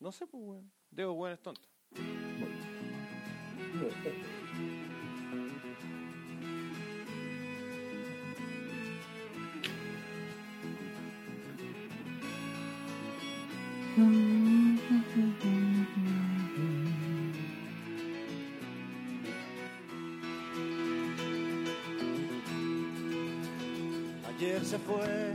No sé, pues, weón. Diego, weón, es tonto. Ayer se fue,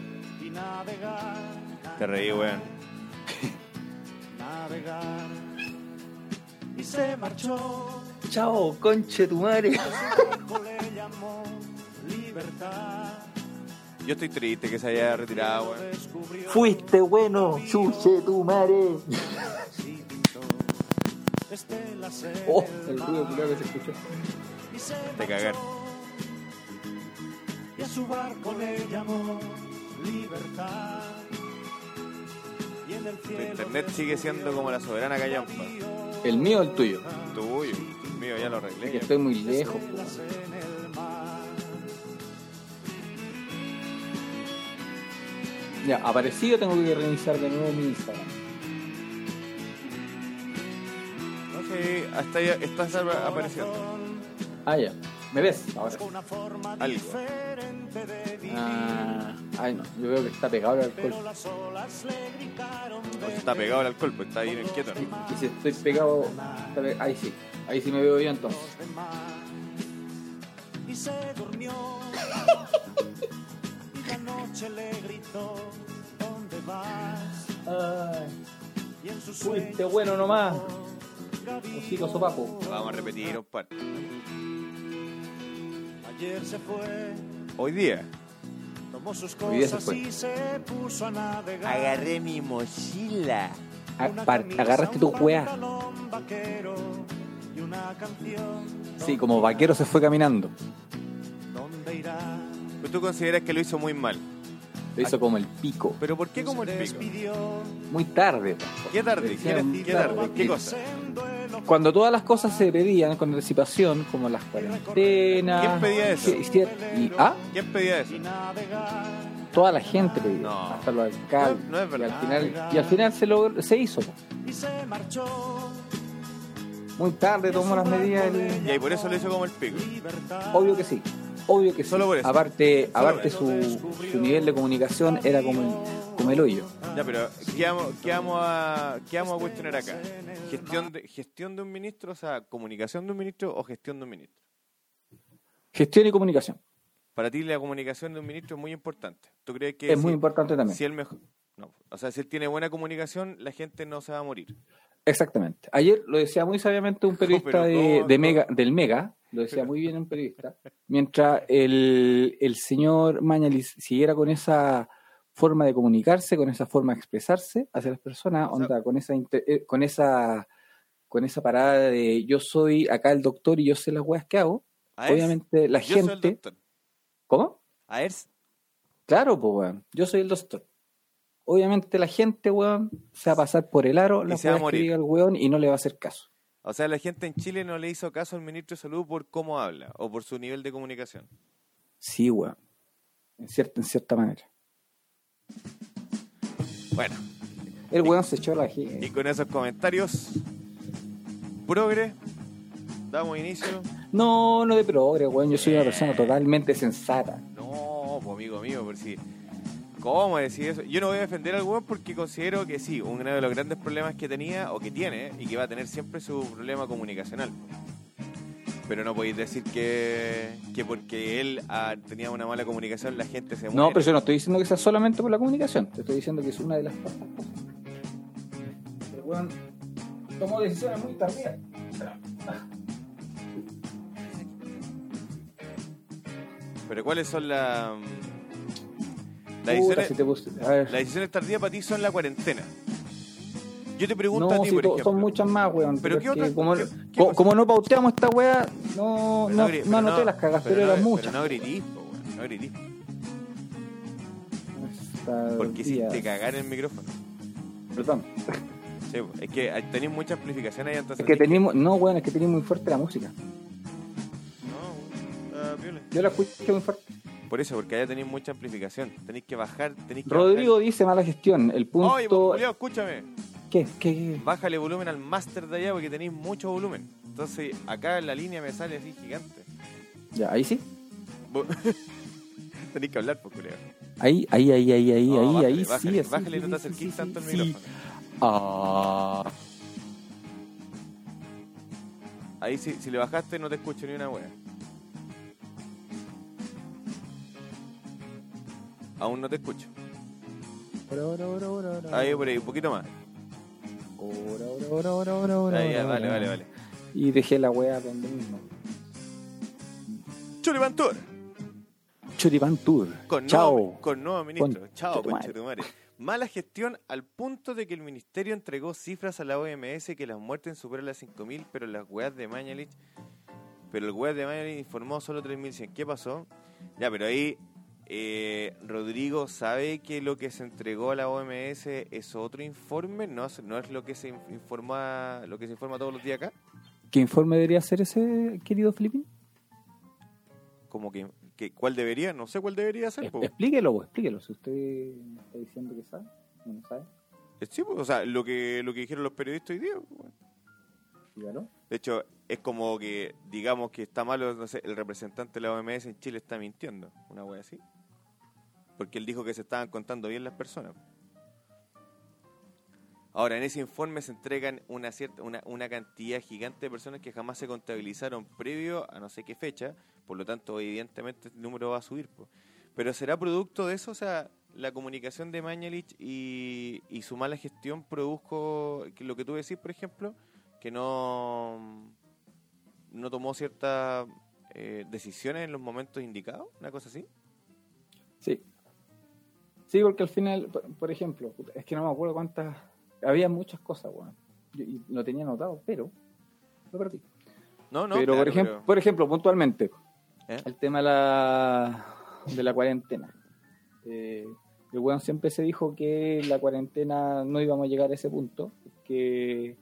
navegar. Te reí, weón. Navegar. Y se marchó. Chao, conche tu madre. Su barco le llamó libertad. Yo estoy triste que se haya retirado, descubrió Fuiste bueno, chuche tu madre. en Oh, el ruido que se escuchó. y se De cagar. marchó. Y a su barco le llamó libertad. Y en el cielo internet sigue siendo como la soberana callampa. ¿El mío o el tuyo? Tuyo. El mío ya lo Es que arreglé. estoy muy lejos. Ya, aparecido tengo que reiniciar de nuevo mi Instagram. No sé, hasta ya estás apareciendo. Ah, ya. ¿Me ves? Ahora. Algo. Ah, ay, no. Yo veo que está pegado al alcohol. No se está pegado al alcohol, pues está ahí quieto. ¿no? Y si estoy pegado. pe- Ahí sí. Ahí sí me veo yo entonces. Y se durmió. y la noche le gritó, ¿dónde vas? Ay, Y en sus fuiste bueno nomás. Hocico sopapo. Vamos a repetir un par. Ayer se fue, Hoy día tomó sus cosas fue. y se puso a navegar. agarré mi mochila. Ah, agarraste tu weá. Sí, como vaquero se fue caminando. ¿Dónde irá? Pues tú consideras que lo hizo muy mal. Lo hizo como el pico. Pero ¿por qué como el pico? despidió Muy tarde. ¿Qué tarde? ¿Qué, Decía, qué tarde? ¿Qué cosa? Cuando todas las cosas se pedían con anticipación, como las cuarentenas. ¿Quién pedía eso? y- y- ah, ¿Quién pedía eso? y toda la gente pedía, No. hasta los alcaldes. No, no es y verdad. al final, y al final se, logró- se hizo. Y se marchó. Muy tarde tomó las medidas. el- Y ahí por eso lo hizo como el pico. Obvio que sí. Obvio que sí. Solo por eso. Aparte, Solo aparte por su, su nivel de comunicación era como el, como el hoyo. Ya, pero ¿qué vamos, qué vamos a, qué vamos a cuestionar acá? ¿Gestión de, ¿Gestión de un ministro, o sea, comunicación de un ministro o gestión de un ministro? Gestión y comunicación. Para ti la comunicación de un ministro es muy importante. ¿Tú crees que Es si, muy importante también. si él mejor... No, o sea, si él tiene buena comunicación, la gente no se va a morir. Exactamente. Ayer lo decía muy sabiamente un periodista de Mega, del Mega, lo decía muy bien un periodista, mientras el, el señor Mañalis siguiera con esa forma de comunicarse, con esa forma de expresarse hacia las personas, O sea- onda, con esa eh, con esa con esa parada de yo soy acá el doctor y yo sé las weas que hago, obviamente la yo soy el gente... doctor. ¿Cómo? A ERS, Claro, pues weón, yo soy el doctor. Obviamente la gente, weón, se va a pasar por el aro Y las se va a weas que morir. diga el weón y no le va a hacer caso. o sea, la gente en Chile no le hizo caso al ministro de Salud por cómo habla o por su nivel de comunicación. Sí, weón. En cierta, en cierta manera. Bueno, El weón se echó la y gente. con esos comentarios, progre, damos inicio. No, no de progre, weón. Yo soy una persona totalmente sensata. No, pues amigo mío, por si. ¿Cómo decir eso? Yo no voy a defender al weón porque considero que sí, uno de los grandes problemas que tenía o que tiene y que va a tener siempre su problema comunicacional. Pero no podéis decir que, que porque él ah, tenía una mala comunicación la gente se muere. No, pero yo no estoy diciendo que sea solamente por la comunicación. Te estoy diciendo que es una de las cosas. El weón tomó decisiones muy tardías. Pero ¿cuáles son las... Las Puta, decisiones, si te puse- a ver. las decisiones tardías para ti son la cuarentena. Yo te pregunto No, a ti, por ejemplo. son muchas más, weón. Pero ¿qué otra- que como, qué- qué co- cosa? como no pauteamos esta weá, no, Pero no, no pero anoté las cagas, pero, eran no, muchas. Pero no gritís, weón, no gritís. Porque días. hiciste cagar el micrófono. Perdón. Sí, es que tenéis mucha amplificación ahí, entonces... Es que tenemos, no, weón, es que tenemos muy fuerte la música. No, piola. Yo la escuché muy fuerte. Por eso, porque allá tenéis mucha amplificación. Tenéis que bajar, tenéis que Rodrigo dice mala gestión. El bajar. Oye, pues, punto. Julio, escúchame. ¿Qué? ¿Qué? Bájale volumen al máster de allá porque tenéis mucho volumen. Entonces, acá en la línea me sale así gigante. Ya, ahí sí. Tenéis que hablar, pues, Julio. Ahí, ahí, ahí, ahí, ahí, No, ahí, bájale, ahí, bájale, sí, así, Bájale, sí, no te sí, acerquís sí, tanto al sí, micrófono. Ah, Ahí sí, si le bajaste no te escucho ni una wea. Aún no te escucho. Ahí por ahí, un poquito más. Ahí, ya, vale, vale, vale. Y dejé la wea donde mismo. Choripan Tour, Choripan Tour. con Chao. nuevo, con nuevo ministro. Con- Chao, conchetumare. Mala gestión al punto de que el ministerio entregó cifras a la OMS que las muertes superan las 5.000, pero las weas de Mañalich, pero el weas de Mañalich informó solo 3.100. ¿Qué pasó? Ya, pero ahí eh, Rodrigo sabe que lo que se entregó a la OMS es otro informe, no, es- no es lo que se in- informa, lo que se informa todos los días acá. ¿Qué informe debería ser ese, querido Filipín? Como que, que ¿cuál debería? No sé cuál debería ser. Es-. Explíquelo, po, explíquelo. Si usted me está diciendo que sabe, no lo sabe, Eh, Sí, pues, o sea, lo que, lo que dijeron los periodistas hoy día. pues, bueno. De hecho, es como que digamos que está malo, no sé, el representante de la OMS en Chile está mintiendo, una wea así. Porque él dijo que se estaban contando bien las personas. Ahora, en ese informe se entregan una cierta una, una cantidad gigante de personas que jamás se contabilizaron previo a no sé qué fecha, por lo tanto, evidentemente el número va a subir. Pero será producto de eso, o sea, la comunicación de Mañalich y, y su mala gestión produjo que lo que tú decís, por ejemplo, que no, no tomó ciertas eh, decisiones en los momentos indicados, una cosa así. Sí. Sí, porque al final, por, ejemplo, es que no me acuerdo cuántas. Había muchas cosas, weón. Yo- Y lo tenía anotado, pero lo perdí. No, no, pero, por, ejemplo, pero- por ejemplo, puntualmente, ¿Eh? el tema de la, de la cuarentena. Eh, el weón siempre se dijo que la cuarentena no íbamos a llegar a ese punto, que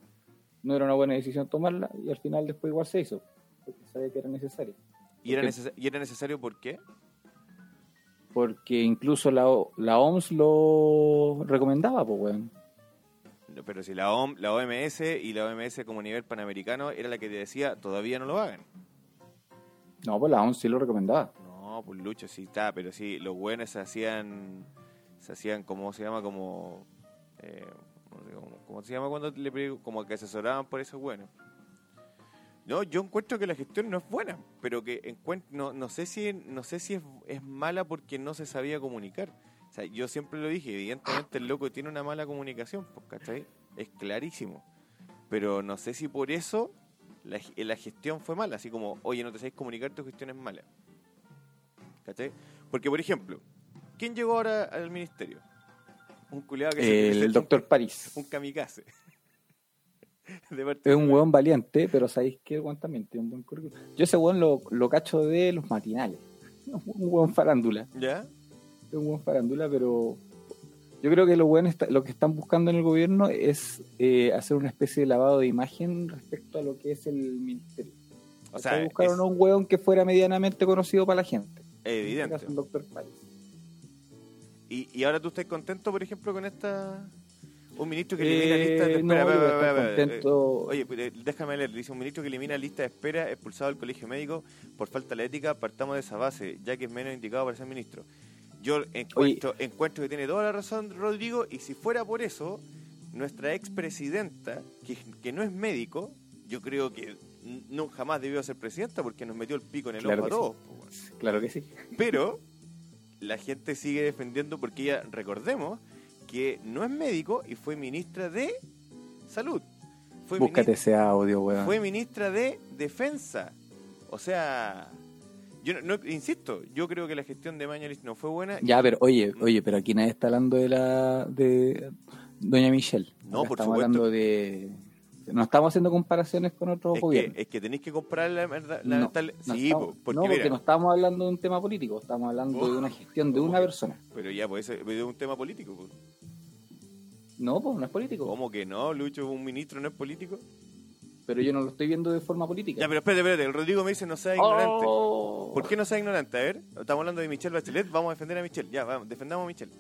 no era una buena decisión tomarla, y al final después igual se hizo, porque sabía que era necesario. ¿Y, era neces- ¿Y era necesario por qué? Porque incluso la, O- la OMS lo recomendaba, pues, weón. No, Pero si la, OM, la OMS y la OMS como nivel panamericano era la que te decía, todavía no lo hagan. No, pues la OMS sí lo recomendaba. No, pues Lucho, sí está, pero sí, los buenos se hacían, se hacían, como se llama? Como, eh, como- ¿cómo se llama cuando le como que asesoraban por esos buenos? No, yo encuentro que la gestión no es buena, pero que encuent- no, no sé si, no sé si es, es mala porque no se sabía comunicar. O sea, yo siempre lo dije, evidentemente el loco tiene una mala comunicación, pues, ¿cachai? Es clarísimo. Pero no sé si por eso la, la gestión fue mala, así como, oye, no te sabes comunicar, tu gestión es mala. ¿Cachai? Porque, por ejemplo, ¿quién llegó ahora al ministerio? Un culiado que se- El, un- doctor París. Un kamikaze. Es un weón valiente, pero sabéis que el weón también tiene un buen currículum. Yo ese weón lo, lo cacho de los matinales. Un weón farándula. ¿Ya? Es un buen farándula, pero yo creo que lo bueno está, lo que están buscando en el gobierno es eh, hacer una especie de lavado de imagen respecto a lo que es el ministerio. O sea, buscaron es a un weón que fuera medianamente conocido para la gente. En este evidente. caso, un doctor París. ¿Y, y ahora tú estás contento, por ejemplo, con esta... Un ministro que Eh, elimina listas de no, espera. espera. contento. Oye, eh, déjame leer. Dice un ministro que elimina lista de espera expulsado del colegio médico por falta de ética. Partamos de esa base, ya que es menos indicado para ser ministro. Yo encuentro, encuentro que tiene toda la razón Rodrigo y si fuera por eso, nuestra expresidenta, que, que no es médico, yo creo que no jamás debió ser presidenta porque nos metió el pico en el Claro ojo a todos. weón. Claro que sí. Pero la gente sigue defendiendo porque ella, recordemos, que no es médico y fue ministra de salud. Fue, Búscate ese audio, weón. fue ministra de defensa. O sea, yo no, no- insisto, yo creo que la gestión de Mañalich no fue buena. Ya, pero oye, oye, pero aquí nadie está hablando de la de Doña Michelle. No, Acá por estamos supuesto. hablando de. No estamos haciendo comparaciones con otros Es gobiernos. que, es que tenéis que comprar la, verdad- la No, tal- no Sí, estamos- po, porque, no, porque mira, no estamos hablando de un tema político, estamos hablando Oh, de una gestión de ¿cómo una que? persona. pero ya, pues es un tema político. pues. No, pues no es político. ¿Cómo que no? Lucho, un ministro no es político. Pero yo no lo estoy viendo de forma política. Ya, pero espérate, espérate. El Rodrigo me dice no sea ignorante. Oh. ¿Por qué no sea ignorante? A ver, estamos hablando de Michelle Bachelet, vamos a defender a Michelle. Ya, vamos, defendamos a Michelle.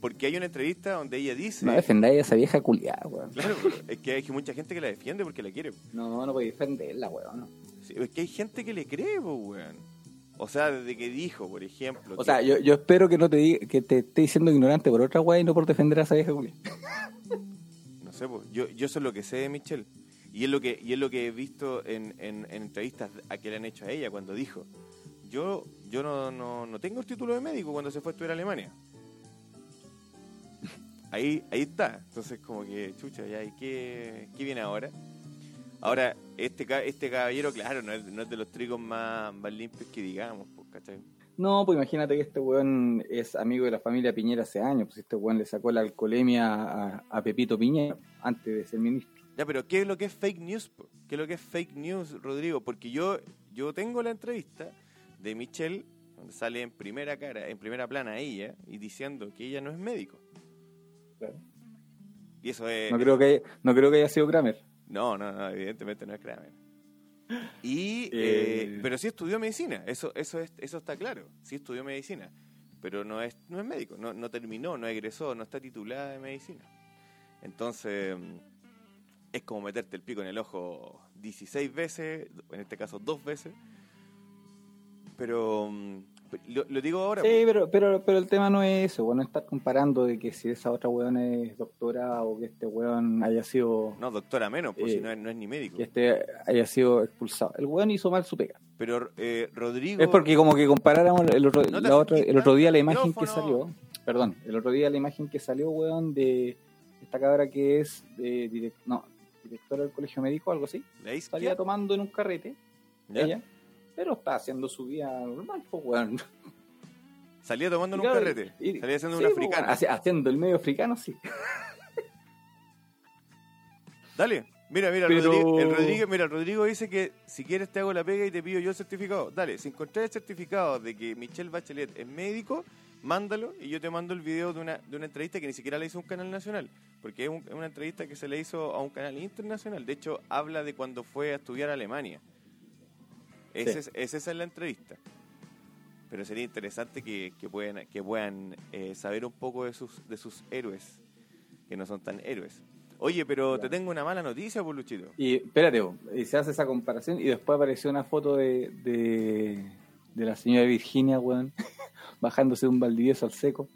Porque hay una entrevista donde ella dice... No defendáis a esa vieja culiada, weón. Claro, pero es que hay mucha gente que la defiende porque la quiere. No, no podéis defenderla, weón. no. Sí, es que hay gente que le cree, pues, weón. O sea, desde que dijo, por ejemplo... O que- sea, yo, yo espero que no te diga, que te esté diciendo ignorante por otra weá y no por defender a esa vieja culiada. No sé, pues, yo, yo eso es lo que sé de Michelle. Y es lo que, y es lo que he visto en, en, en entrevistas a que le han hecho a ella cuando dijo, yo, yo no, no, no tengo el título de médico cuando se fue a estudiar a Alemania. Ahí, ahí está. Entonces como que, chucha, ya, ¿y qué, qué viene ahora? Ahora, este, este caballero, claro, no es, no es de los trigos más, más limpios que digamos, pues, ¿cachai? No, pues imagínate que este weón es amigo de la familia Piñera hace años. Pues este weón le sacó la alcoholemia a, a Pepito Piñera antes de ser ministro. Ya, pero ¿qué es lo que es fake news? po? ¿Qué es lo que es fake news, Rodrigo? Porque yo, yo tengo la entrevista de Michelle, donde sale en primera cara, en primera plana ella, y diciendo que ella no es médico. Y eso es... No creo que, no creo que haya sido Kramer. No, no, no, evidentemente no es Kramer. Y, Eh. eh, pero sí estudió medicina, eso, eso, es, eso está claro, sí estudió medicina, pero no es, no es médico, no, no terminó, no egresó, no está titulada de medicina. Entonces, mm, es como meterte el pico en el ojo 16 veces, en este caso dos veces, pero mm, lo, lo digo ahora, Sí, pero, pero, pero el tema no es eso, bueno, estar comparando de que si esa otra weón es doctora o que este weón haya sido no doctora menos, pues Eh, si no es, no es ni médico. que este haya sido expulsado. El weón hizo mal su pega. Pero eh, Rodrigo... Es porque como que comparáramos el otro, No la otra- el otro día la imagen que salió, perdón, el otro día la imagen que salió, weón, de esta cabra que es de direc- no, directora del colegio médico, algo así, la salía tomando en un carrete, ¿ya? ella, pero está haciendo su vida normal, pues, weón. salía tomando en un claro, carrete, y- salía haciendo sí, una pues, haci- haciendo el medio africano, sí. Dale, mira, mira, Pero- Rodrigo, el Rodrigo, mira, el Rodrigo dice que si quieres te hago la pega y te pido yo el certificado. Dale, si encontrás el certificado de que Michelle Bachelet es médico, mándalo y yo te mando el video de una, de una entrevista que ni siquiera le hizo un canal nacional, porque es, un- es una entrevista que se le hizo a un canal internacional. De hecho, habla de cuando fue a estudiar a Alemania. Ese Sí. es, es- esa es la entrevista. Pero sería interesante que, que puedan, que puedan eh, saber un poco de sus, de sus héroes, que no son tan héroes. Oye, pero te tengo una mala noticia, por Luchito. Y espérate, y se hace esa comparación y después apareció una foto de, de, de la señora Virginia, weón, bajándose de un Valdivieso al seco.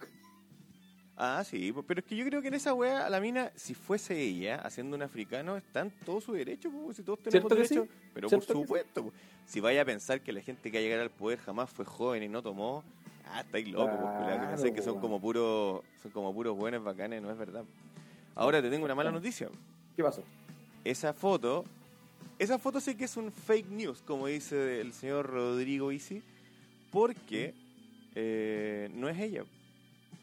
Ah, sí, pero es que yo creo que en esa weá, la mina, si fuese ella haciendo un africano, está en todo su derecho, pues, si todos tenemos ¿Cierto que sí? derecho. Pero por ¿Cierto que sí? supuesto, pues, si vaya a pensar que la gente que va a llegar al poder jamás fue joven y no tomó, ah, estáis locos, Claro, pensáis que son como puros, son como puros buenos bacanes, no es verdad. Ahora te tengo una mala noticia. ¿Qué pasó? Esa foto, esa foto sí que es un fake news, como dice el señor Rodrigo Isi, porque eh, no es ella.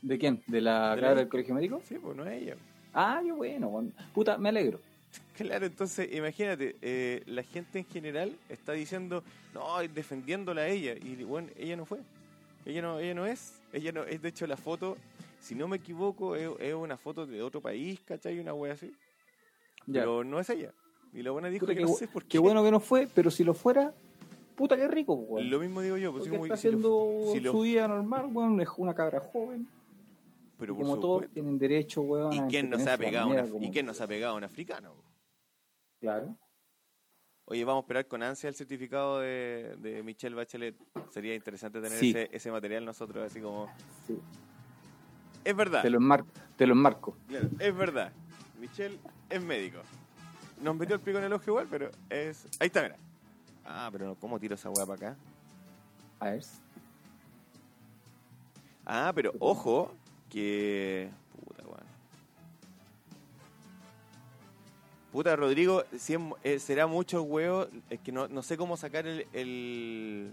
¿De quién? ¿De la De la- cabra del colegio médico? Sí, pues no es ella. Ah, qué bueno. Puta, me alegro. Claro, entonces imagínate, eh, la gente en general está diciendo, no, defendiéndola a ella, y bueno, ella no fue, ella no, ella no es, ella no es, de hecho la foto, si no me equivoco, es, es una foto de otro país, ¿cachai? Una wea así, Ya. pero no es ella, y la buena dijo Puta, que qué, no sé por qué, qué bueno que no fue, pero si lo fuera, puta, qué rico, weón. lo mismo digo yo, pues, muy- está si lo- haciendo si lo- su vida normal, weón, es una cabra joven. Pero como todos tienen derecho, weón, ¿Y quién, no se ha pegado a una- ¿Y quién no se ha pegado un africano? Claro. Oye, vamos a esperar con ansia el certificado de, de Michelle Bachelet. Sería interesante tener Sí. ese, ese material nosotros, así como... Sí. Es verdad. Te lo enmarco. Te lo enmarco. Claro, es verdad. Michelle es médico. Nos metió el pico en el ojo igual, pero es. Ahí está, mira. Ah, pero ¿cómo tiro esa weá para acá? A ver. Ah, pero ojo, que. Puta, weón. Puta, Rodrigo, si es eh, será mucho huevo. Es que no, no sé cómo sacar el. el-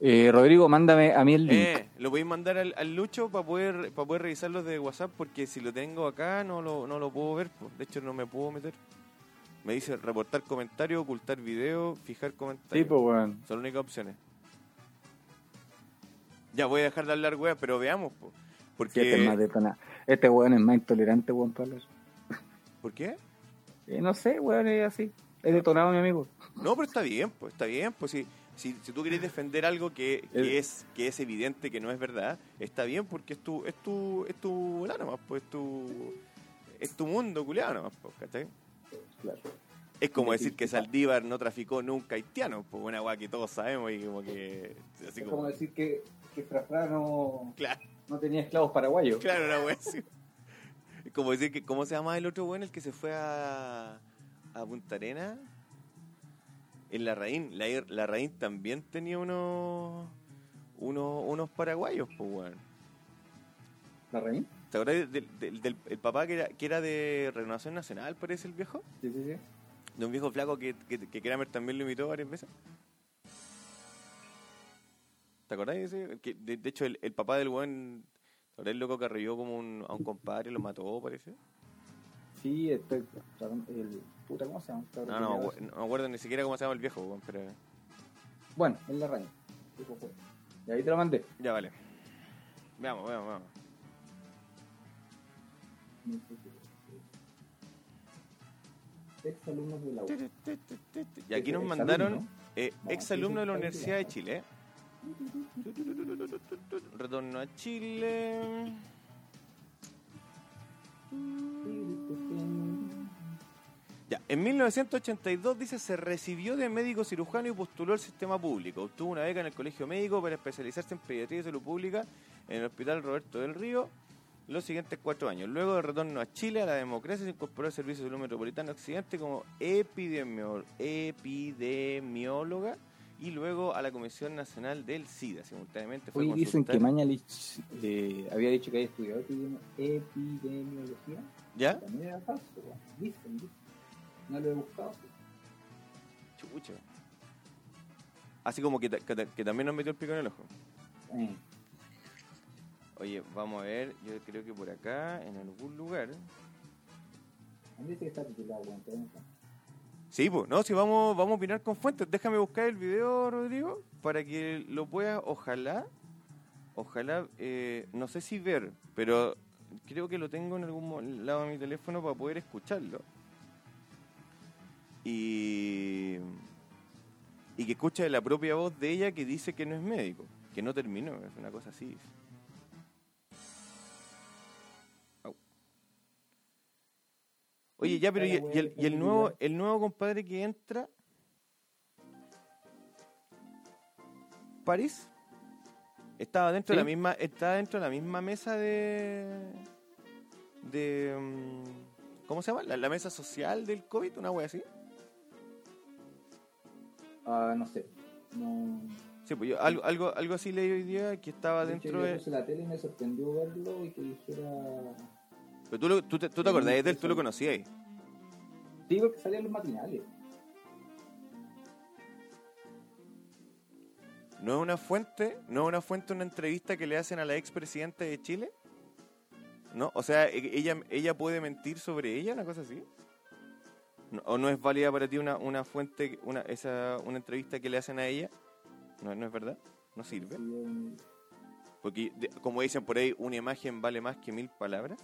Eh, Rodrigo, mándame a mí el link. Eh, lo podéis mandar al, al Lucho para poder para poder revisarlo de WhatsApp porque si lo tengo acá no lo, no lo puedo ver. po. De hecho no me puedo meter. Me dice reportar comentarios, ocultar video, fijar comentarios. Sí, pues, weón. Son las únicas opciones. Ya voy a dejar de hablar weá, pero veamos. Po. Sí, este es más Porque, detona- Este weón es más intolerante, weón, hablar. ¿Por qué? Eh, no sé, weón, es así. Es detonado, mi amigo. No, pero está bien, pues está bien, pues si, si, si tú querés defender algo que, es que es evidente que no es verdad, está bien porque es tu es tu es tu volá nomás, pues es tu es tu mundo culiado nomás, pues, ¿cachai? Claro. Es como decir que Saldívar no traficó nunca haitianos, pues una weá que todos sabemos y como que así Es como, como decir que, que Frafra no, claro, no tenía esclavos paraguayos. claro, así. Es como decir que ¿cómo se llama el otro weón el que se fue a a Punta Arena? En la Raín, la, la Raín también tenía unos unos, unos paraguayos, pues weón. ¿La reina? ¿Te acuerdas del, del, del- el papá que era, que era de Renovación Nacional, parece el viejo? Sí, sí, sí. De un viejo flaco que, que, que Kramer también lo imitó varias veces. ¿Te acordás de ese? Que, de, de hecho, el, el papá del ¿te acordás el loco que arrolló como un, a un compadre lo mató, parece? Sí, estoy. El, puta, ¿cómo se llama? No, no, acuer- no me acuerdo ni siquiera cómo se llama el viejo, pero... Bueno, es la fue. Y ahí te lo mandé. Ya, vale. Veamos, veamos, veamos. Ex alumnos de la U. Y aquí nos mandaron eh, No, ex alumno de la Universidad de. Chile. Retorno a Chile. Ya, en 1982 dice se recibió de médico cirujano y postuló al sistema público. Obtuvo una beca en el colegio médico para especializarse en pediatría y salud pública en el Hospital Roberto del Río los siguientes cuatro años. Luego de retorno a Chile, a la democracia, se incorporó al Servicio de Salud Metropolitano Occidente como epidemio- epidemióloga y luego a la Comisión Nacional del SIDA. Simultáneamente fue Hoy dicen que Mañalich eh, había dicho que había estudiado epidemi- epidemiología. ¿Ya? También era falso. Dicen, dicen. No lo he buscado. Chucha. Así como que, que que también nos metió el pico en el ojo. Eh, Oye, vamos a ver, yo creo que por acá, en algún lugar. a mí dice que está titulado, no. Sí, pues, no, si vamos, vamos a opinar con fuentes. Déjame buscar el video, Rodrigo, para que lo puedas, ojalá, ojalá, eh, no sé si ver, pero creo que lo tengo en algún lado de mi teléfono para poder escucharlo. Y, y que escuche la propia voz de ella que dice que no es médico, que no terminó, es una cosa así. Oye, ya, pero y, y el, y el nuevo, el nuevo compadre que entra, París, estaba dentro de la misma, estaba dentro de la misma mesa de, de, mm, ¿cómo se llama? La, la mesa social del COVID, una wea así. Ah, no sé. No. Sí, pues yo algo, algo, algo así leí hoy día que estaba De hecho, dentro yo de. puse la tele y me sorprendió verlo y que dijera. Pero tú, lo- tú, te, tú te acordás de él, tú lo conocías. Digo que salían los matinales. ¿No es una fuente? ¿No es una fuente una entrevista que le hacen a la expresidenta de Chile? ¿No? O sea, e- ella, ella puede mentir sobre ella, una cosa así. No- ¿O no es válida para ti una, una fuente, una, esa, una entrevista que le hacen a ella? ¿No, no es verdad? ¿No sirve? Sí, Porque, como dicen por ahí, una imagen vale más que mil palabras.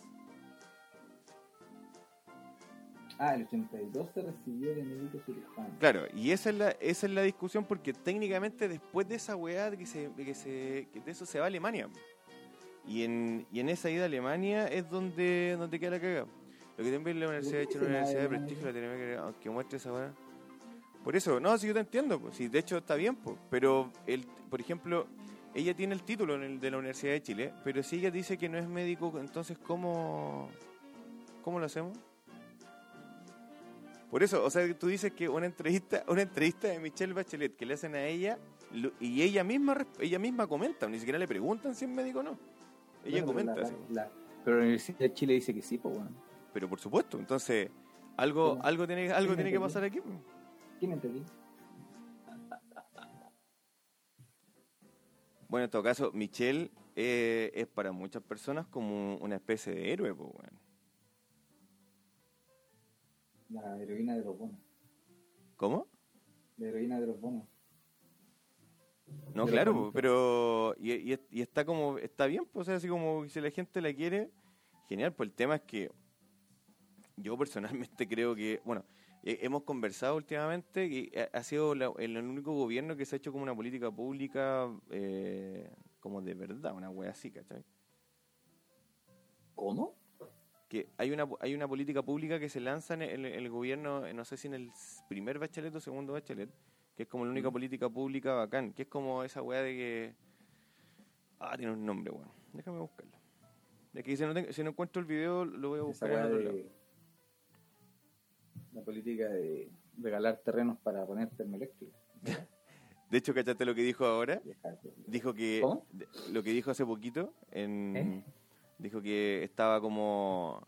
Ah, el 82 se recibió de médico cirujano. Claro, y esa es la, esa es la discusión porque técnicamente después de esa weá de que, se, de que, se, que de eso se va a Alemania. Y en, y en esa ida a Alemania es donde, donde queda la cagada. Lo que también la Universidad de se una universidad de prestigio, la tiene que aunque muestre esa weá. Por eso, no, si yo te entiendo, pues, si de hecho está bien, pues, pero, el, por ejemplo, ella tiene el título en el de la Universidad de Chile, pero si ella dice que no es médico, entonces, ¿cómo, cómo lo hacemos? Por eso, o sea, tú dices que una entrevista, una entrevista de Michelle Bachelet que le hacen a ella lo- y ella misma ella misma comenta, ni siquiera le preguntan si es médico o no. Ella Bueno, comenta, pero la- sí. la- pero la Universidad de Chile dice que sí, pues bueno. pero por supuesto, entonces algo algo tiene algo ¿Quién tiene que pasar aquí. pues. ¿Quién entendí? Bueno, en todo caso, Michelle eh, es para muchas personas como una especie de héroe, pues, weón. La heroína de los bonos. ¿Cómo? La heroína de los bonos. No, De claro, pero y, y- y está como está bien, pues, o sea, así como si la gente la quiere, genial, pues el tema es que yo personalmente creo que, bueno, hemos conversado últimamente y ha, ha sido la- el, único gobierno que se ha hecho como una política pública eh, como de verdad, una wea así, ¿cachai? ¿Cómo? Que hay una hay una política pública que se lanza en el, en el gobierno, eh, no sé si en el primer bachelet o segundo bachelet, que es como la única política pública bacán, que es como esa weá de que... Ah, tiene un nombre, weón. Déjame buscarlo. De que si no, tengo- si no encuentro el video, lo voy a Esa buscar en lado. La política de regalar terrenos para poner termoeléctricas. De hecho, ¿cachaste lo que dijo ahora? Dijo que... ¿Cómo? Lo que dijo hace poquito, en, ¿Eh? Dijo que estaba como...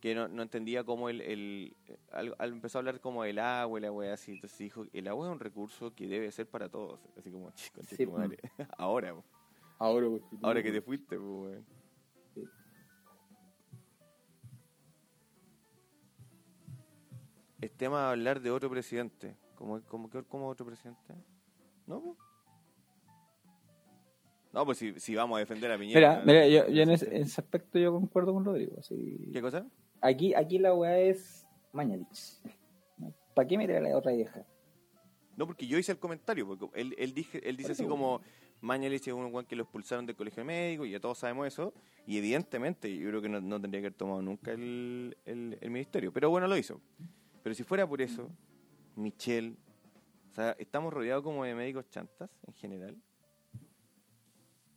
Que no, no entendía cómo el... el al- al- empezó a hablar como del agua y la weá así. Entonces dijo, el agua es un recurso que debe ser para todos. Así como, chico, Sí, madre. Ahora, po. Ahora, pues, ahora que te fuiste, pues. Sí. Es tema de hablar de otro presidente. ¿Cómo, cómo, qué- cómo otro presidente? ¿No? po? No, pues si, si vamos a defender a Piñera. Mira, mira, yo, yo en, ese, en ese aspecto yo concuerdo con Rodrigo. así. ¿Qué cosa? Aquí, aquí la weá es Mañalich. ¿Para qué mirar a la otra vieja? No, porque yo hice el comentario, porque él, él, dije, él dice así como Mañalich es un weón que lo expulsaron del colegio médico y ya todos sabemos eso, y evidentemente yo creo que no, no tendría que haber tomado nunca el, el, el ministerio, pero bueno, lo hizo. Pero si fuera por eso, Michelle, o sea, estamos rodeados como de médicos chantas en general.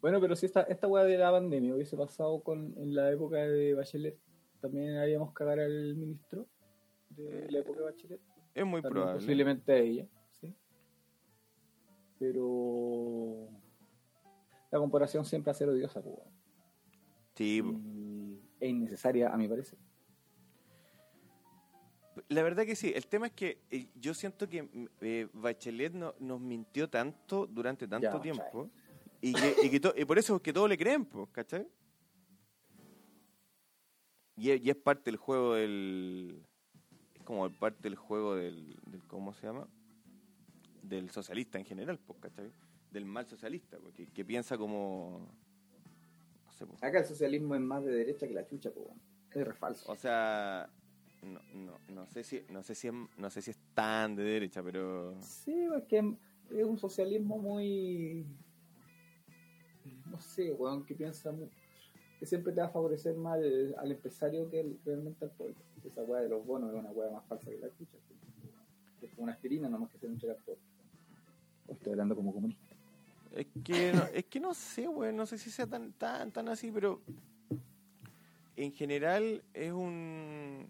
Bueno, pero si esta, esta weá de la pandemia hubiese pasado con, en la época de Bachelet, también haríamos cagar al ministro de la época de Bachelet. Es muy También probable. posiblemente a ella, ¿sí? Pero la comparación siempre va a ser odiosa, pues, weón. Sí. Y es innecesaria, a mi parecer. La verdad que sí. El tema es que eh, yo siento que mm, eh, Bachelet no- nos mintió tanto durante tanto Ya, tiempo. Y, que, y, que to- y por eso es que todos le creen, pues, ¿cachai? Y, es- y es parte del juego del... Es como parte del juego del, del- ¿Cómo se llama? Del socialista en general, pues, ¿cachai? Del mal socialista, porque que piensa como... No sé, Acá el socialismo es más de derecha que la chucha, pues, weón. Es re falso. o sea, no, no, no sé si no sé si es, no sé si es tan de derecha, pero Sí, es que es un socialismo muy. No sé, weón, que piensa mu- que siempre te va a favorecer más al, empresario que el- realmente al pueblo. Esa weá de los bonos es una weá más falsa que la chucha. Es como una aspirina, nomás que se entrega todo. Estoy hablando como comunista. es que no, es que no sé, güey, no sé si sea tan tan tan así, pero en general es un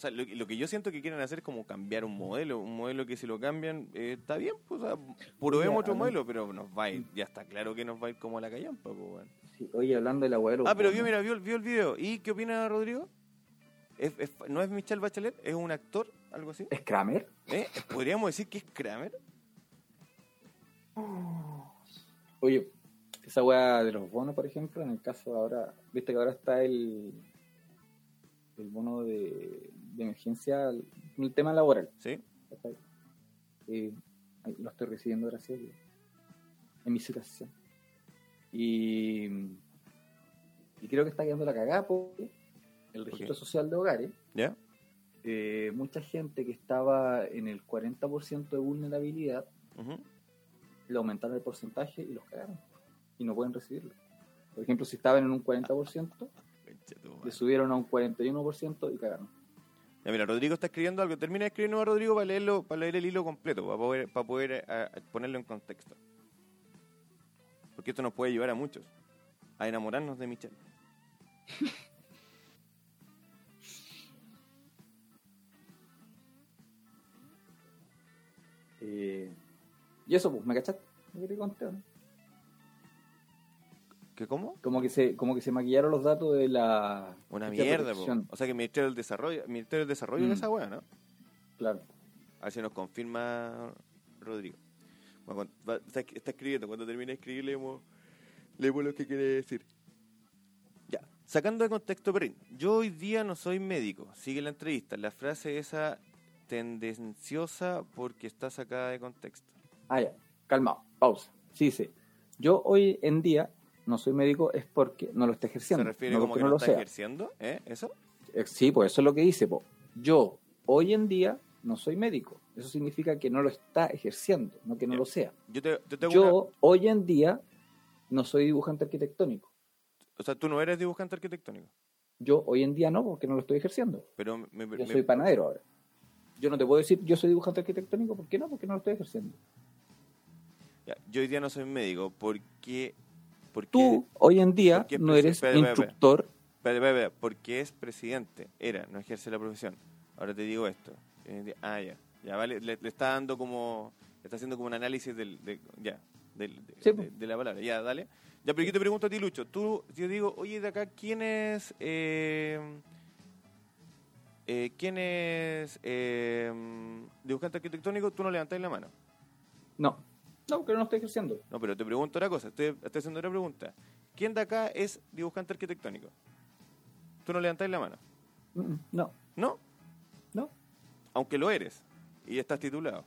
o sea, lo, lo que yo siento que quieren hacer es como cambiar un modelo, un modelo que si lo cambian eh, está bien, pues, o sea, probemos otro modelo, pero nos va a ir, ya está claro que nos va a ir como a la callampa, pues, güey. Sí, oye, hablando de la weá de los Ah, pero vio, mira, vio, vio el video. ¿Y qué opina Rodrigo? ¿Es- es- ¿No es Michelle Bachelet? ¿Es un actor? ¿Algo así? ¿Es Kramer? ¿Eh? ¿Podríamos decir que es Kramer? Oye, esa weá de los bonos, por ejemplo, en el caso ahora, viste que ahora está el, el bono de, de emergencia, el, el tema laboral. ¿Sí? Eh, lo estoy recibiendo, gracias a Dios, en mi situación. Y, y creo que está quedando la cagada porque el registro social de hogares, ¿Ya? eh, mucha gente que estaba en el 40% de vulnerabilidad, le aumentaron el porcentaje y los cagaron. Y no pueden recibirlo. Por ejemplo, si estaban en un 40%, Concha tu le subieron a un 41% y cagaron. Ya, mira, Rodrigo está escribiendo algo. Termina de escribir a Rodrigo para leerlo, para leer el hilo completo, para poder, eh, ponerlo en contexto. Porque esto nos puede llevar a muchos a enamorarnos de Michelle. Eh, y eso, pues, ¿me cachaste? Lo que te ¿no? ¿Qué cómo? Como que se, como que se maquillaron los datos de la Una mierda, po. O sea que el Ministerio del Desarrollo, el Ministerio del Desarrollo de Mm. esa weá, ¿no? Claro. A ver si nos confirma Rodrigo. Bueno, cuando- va- está, está escribiendo, cuando termine de escribir leemos, Leemos lo que quiere decir. Ya, sacando de contexto, Perrin, yo hoy día no soy médico. Sigue la entrevista. La frase esa tendenciosa porque está sacada de contexto. Ah, ya, calmado, pausa. Sí, sí. Yo hoy en día no soy médico es porque no lo estoy ejerciendo. ¿Se refiere no como que no no lo está sea. ejerciendo? ¿Eh? ¿Eso? Eh, Sí, pues eso es lo que dice. po. Yo hoy en día no soy médico. Eso significa que no lo está ejerciendo, no que no lo sea. Yo te, yo tengo Yo una- hoy en día no soy dibujante arquitectónico. O sea, tú no eres dibujante arquitectónico. Yo hoy en día no, porque no lo estoy ejerciendo. Pero me, me- Yo me- soy panadero ahora. Yo no te puedo decir yo soy dibujante arquitectónico, ¿por qué no? Porque no lo estoy ejerciendo. yo hoy día no soy médico porque... porque Tú hoy en día ¿Por qué no eres instructor. Porque es presidente. Era, no ejerce la profesión. Ahora te digo esto. Eh, Ah, ya. Ya, vale. Le, le está dando como... le Está haciendo como un análisis del... de- ya. Del, de, Sí, de- de la palabra. Ya, dale. Ya, pero yo te pregunto a ti, Lucho. Tú, yo digo, oye, de acá, ¿quién es... Eh, eh, ¿Quién es eh, dibujante arquitectónico? Tú no levantáis la mano. No, no, porque no lo estoy ejerciendo. No, pero te pregunto otra cosa. Estoy, estoy haciendo otra pregunta. ¿Quién de acá es dibujante arquitectónico? Tú no levantáis la mano. Mm, No, ¿No? no, Aunque lo eres. Y estás titulado.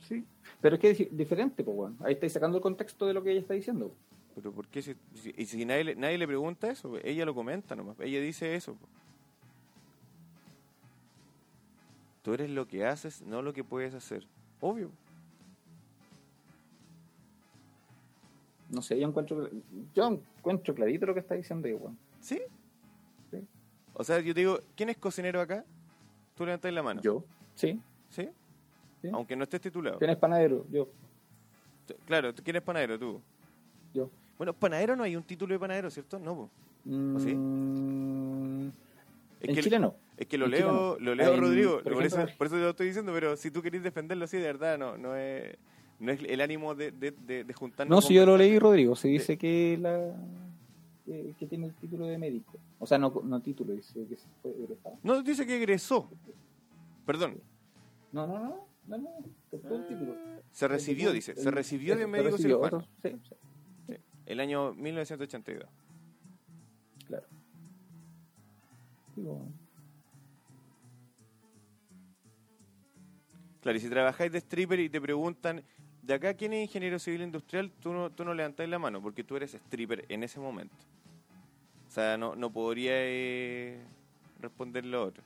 sí. Pero es que es di- diferente, pues, bueno. Ahí estáis sacando el contexto de lo que ella está diciendo. Pero ¿por qué? Si, si- y si nadie, le- nadie le pregunta eso, ella lo comenta nomás. Ella dice eso. Tú eres lo que haces, no lo que puedes hacer. Obvio. No sé, yo encuentro, yo encuentro clarito lo que está diciendo weón. ¿Sí? Sí. O sea, yo te digo, ¿quién es cocinero acá? Tú levantas la mano. Yo, sí. ¿Sí? Sí. Aunque no estés titulado. ¿Quién es panadero? Yo, Claro, ¿quién es panadero? Tú. yo. Bueno, panadero no hay un título de panadero, ¿cierto? No, po. ¿O sí? Mm, Es en que, Chile no. Es que lo En leo, no. lo leo En- Rodrigo, por por, eso, ejemplo, por eso te lo estoy diciendo, pero si tú querés defenderlo así, de verdad, no, no es, no es el ánimo de, de, de, de juntarnos. No, si yo lo leí, Rodrigo, se dice que la que, que tiene el título de médico. O sea, no, no título, dice que fue egresado. No, dice que egresó. Perdón, No, no, no, no, no, el título. se recibió, dice, se El- recibió de médico recibió, cirujano. sí, sí, Sí, el año 1982. claro. Claro, y si trabajáis de stripper y te preguntan, de acá quién es ingeniero civil industrial, tú no, tú no levantáis la mano, porque tú eres stripper en ese momento. O sea, no, no podría eh, responder lo otro.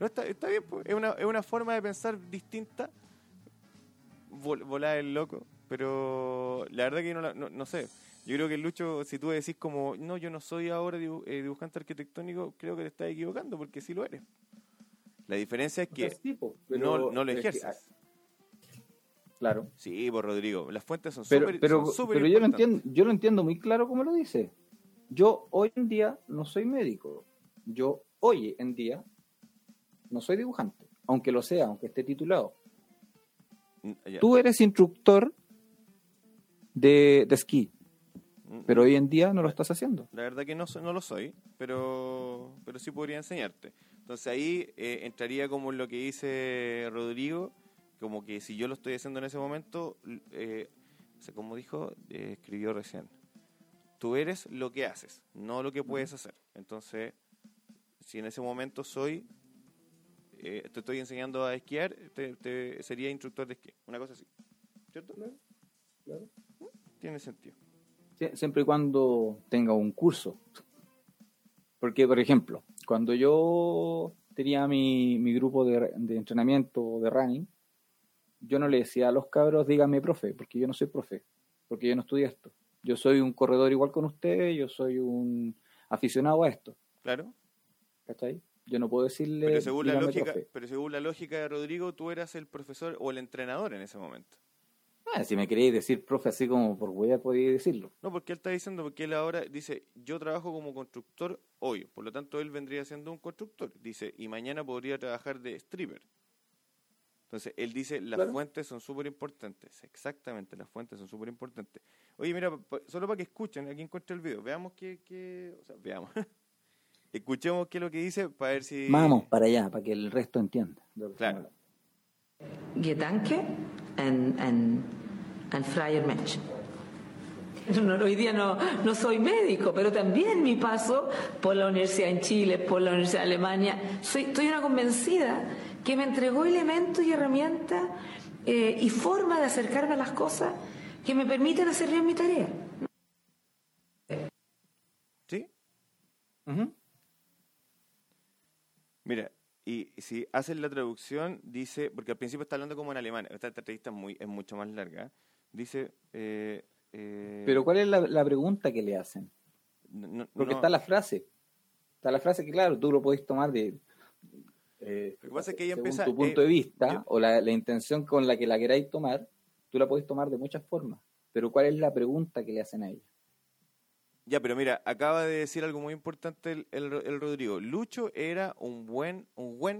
No, está, está bien, pues, es, una, es una forma de pensar distinta, vol- volar el loco, pero la verdad que no, la- no, no sé. Yo creo que Lucho, si tú decís como, no, yo no soy ahora dibu- eh, dibujante arquitectónico, creo que te estás equivocando, porque sí lo eres. La diferencia es o sea, que sí, po, no, no lo ejerces. Claro. Sí, por Rodrigo. Las fuentes son súper pero, son súper pero yo lo entiendo, yo lo entiendo muy claro como lo dice. Yo hoy en día no soy médico. Yo hoy en día no soy dibujante, aunque lo sea, aunque esté titulado. Mm. Tú eres instructor de, de esquí, Mm, pero hoy en día no lo estás haciendo. La verdad que no, no lo soy, pero, pero sí podría enseñarte. Entonces ahí eh, entraría como en lo que dice Rodrigo, como que si yo lo estoy haciendo en ese momento, eh, como dijo, eh, escribió recién, tú eres lo que haces, no lo que puedes hacer. Entonces, si en ese momento soy, eh, te estoy enseñando a esquiar, te, te- sería instructor de esquí, una cosa así. ¿Cierto? Tiene sentido. Sie- Siempre y cuando tenga un curso. Porque, por ejemplo, cuando yo tenía mi, mi grupo de, de entrenamiento de running, yo no le decía a los cabros, díganme profe, porque yo no soy profe, porque yo no estudié esto. Yo soy un corredor igual con ustedes, yo soy un aficionado a esto. Claro. ¿Cachai? Yo no puedo decirle. Pero según, la "Dígame, lógica, profe". pero según la lógica de Rodrigo, tú eras el profesor o el entrenador en ese momento. Ah, si me queréis decir profe así como por hueá, podía decirlo. No, porque él está diciendo, porque él ahora dice, yo trabajo como constructor hoy, por lo tanto él vendría siendo un constructor. Dice, y mañana podría trabajar de stripper. Entonces, él dice, las Claro. fuentes son súper importantes. Exactamente, las fuentes son súper importantes. Oye, mira, pa- solo para que escuchen, aquí encuentro el video, veamos qué, qué o sea, veamos. Escuchemos qué es lo que dice para ver si... Vamos para allá, para que el resto entienda. Claro. Gedanke en, en, en freier Mensch. No, hoy día no, no soy médico, pero también mi paso por la universidad en Chile, por la universidad de Alemania, soy, estoy una convencida que me entregó elementos y herramientas eh, y forma de acercarme a las cosas que me permiten hacer bien mi tarea. ¿Sí? Mira, y si haces la traducción, dice, porque al principio está hablando como en alemán, esta entrevista es, muy, es mucho más larga, dice... Eh, eh, Pero ¿cuál es la, la pregunta que le hacen? no- Porque no, está la frase. Está la frase que, claro, tú lo podés tomar de. Eh, Lo que pasa es que según empieza, tu punto eh, de vista yo- o la, la intención con la que la queráis tomar, tú la podés tomar de muchas formas. Pero ¿cuál es la pregunta que le hacen a ella? Ya, pero mira, acaba de decir algo muy importante el, el, el Rodrigo. Lucho era un buen, un buen,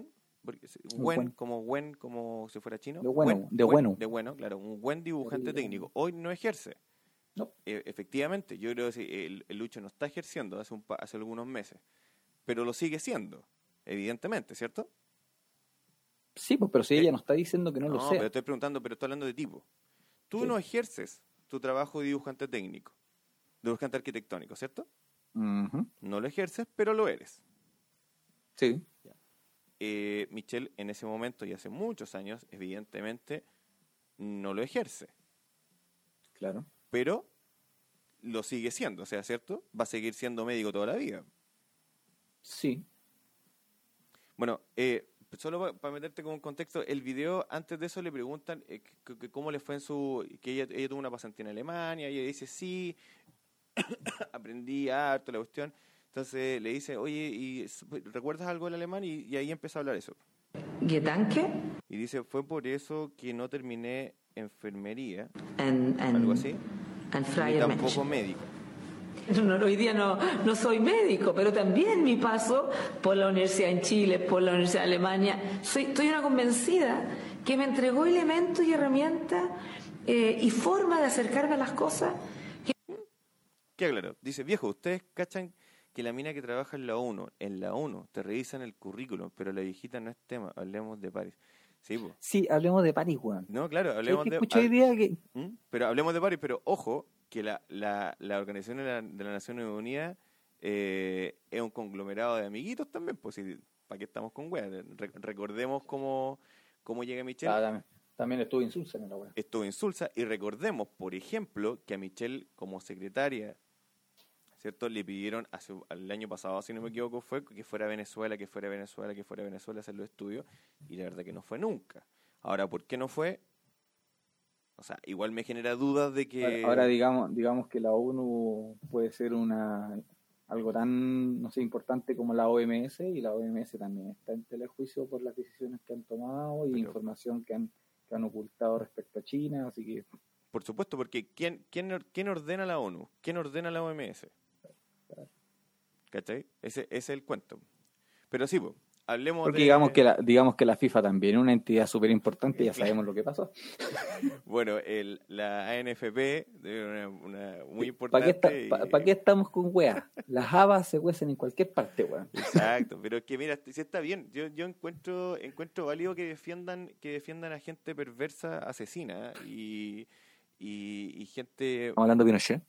Un buen, buen. como buen, como si fuera chino. De bueno, Buen- de buen- bueno. De bueno, claro, un buen dibujante técnico. Hoy no ejerce. No. E- efectivamente, yo creo que sí, el, el Lucho no está ejerciendo hace, un, hace algunos meses, pero lo sigue siendo, evidentemente, ¿cierto? Sí, pues, pero si ella no está diciendo que no, lo pero sea. estoy preguntando, pero estoy hablando de tipo. Tú Sí. no ejerces tu trabajo de dibujante técnico, dibujante arquitectónico, ¿cierto? Ujú. No lo ejerces, pero lo eres. Sí. eh, Michelle en ese momento y hace muchos años, evidentemente, no lo ejerce, Claro. pero lo sigue siendo, o sea, ¿cierto? Va a seguir siendo médico toda la vida. Sí. Bueno, eh, solo para meterte con un contexto, el video, antes de eso le preguntan eh, que- que cómo le fue en su... que ella, ella tuvo una pasantía en Alemania, y ella dice, sí, aprendí harto la cuestión. Entonces le dice, oye, ¿y recuerdas algo del alemán? Y, y ahí empieza a hablar eso. Gedanke Y dice, fue por eso que no terminé enfermería, en, en, algo así, Freier Mensch. tampoco médico. No, hoy día no, no soy médico, pero también mi paso por la universidad en Chile, por la universidad de Alemania, soy, estoy una convencida que me entregó elementos y herramientas eh, y forma de acercarme a las cosas ¿Qué aclaró? Dice, viejo, ustedes cachan que la mina que trabaja en la ONU, en la ONU, te revisan el currículum, pero la viejita no es tema, hablemos de París. Sí. Sí, hablemos de París, weón. No, claro, ¿Sabes hablemos que de... que... ¿Mm? Pero hablemos de París, pero ojo, que la, la, la Organización de, la, de las Naciones Unidas eh, es un conglomerado de amiguitos también, pues, ¿para qué estamos con weas? Re- recordemos cómo, cómo llega Michelle. Ah, también, también estuvo insulsa en la weá. estuvo insulsa y recordemos, por ejemplo, que a Michelle como secretaria, ¿cierto? Le pidieron hace, el año pasado, si no me equivoco, fue que fuera a Venezuela, que fuera a Venezuela, que fuera a Venezuela a hacer los estudios y la verdad que no fue nunca. Ahora, ¿por qué no fue? O sea, igual me genera dudas de que... Ahora, ahora digamos, digamos que la ONU puede ser una algo tan, no sé, importante como la OMS y la OMS también está en telejuicio por las decisiones que han tomado y Pero- información que han, que han ocultado respecto a China, así que Por supuesto, porque ¿quién, quién, quién ordena la ONU? ¿Quién ordena la OMS? ¿Cachai? Ese, ese es el cuento. Pero sí, pues, hablemos porque de... digamos que la, digamos que la FIFA también es una entidad súper importante, ya sabemos lo que pasó. Bueno, el, la ANFP, una, una muy ¿Para qué, importante. está- pa- y- pa' qué estamos con weas? Las habas se cuecen en cualquier parte, weón. Exacto, pero es que mira, si está bien, yo, yo encuentro encuentro válido que defiendan que defiendan a gente perversa, asesina y, y, y gente, Estamos hablando de Pinochet.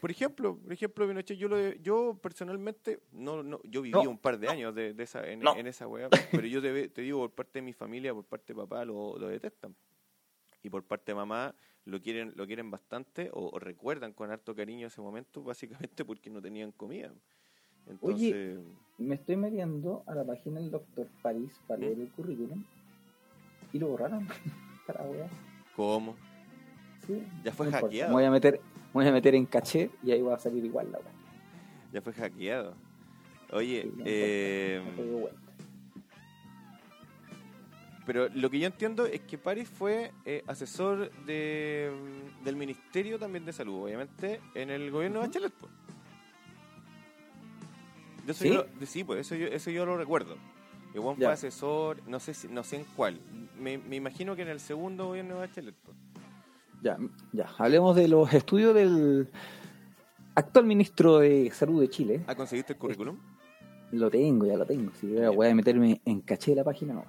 Por ejemplo, por ejemplo, Pinochet, yo lo, yo personalmente no, no yo viví No. un par de años de, de esa en, No. en esa weá, pero yo te, te digo por parte de mi familia, por parte de papá lo, lo detestan. Y por parte de mamá lo quieren lo quieren bastante o, o recuerdan con harto cariño ese momento básicamente porque no tenían comida. Entonces, Me estoy metiendo a la página del doctor París para leer el currículum y lo borraron. Para. ¿cómo? Sí, Ya fue no importa. hackeado. Me voy a meter, me voy a meter en caché y ahí va a salir igual la wea. Ya fue hackeado. Oye, Sí, eh, pero lo que yo entiendo es que Paris fue eh, asesor de, del Ministerio también de Salud, obviamente, en el gobierno de. Bachelet. eso ¿Sí? yo lo- de- sí, pues eso yo, eso yo lo recuerdo. El Juan fue asesor, no sé si, no sé en cuál. Me, me imagino que en el segundo gobierno de Bachelet. Ya, ya, hablemos de los estudios del actual ministro de Salud de Chile. ¿Ah, conseguiste el currículum? Lo tengo, ya lo tengo. Si voy a meterme en caché de la página, no.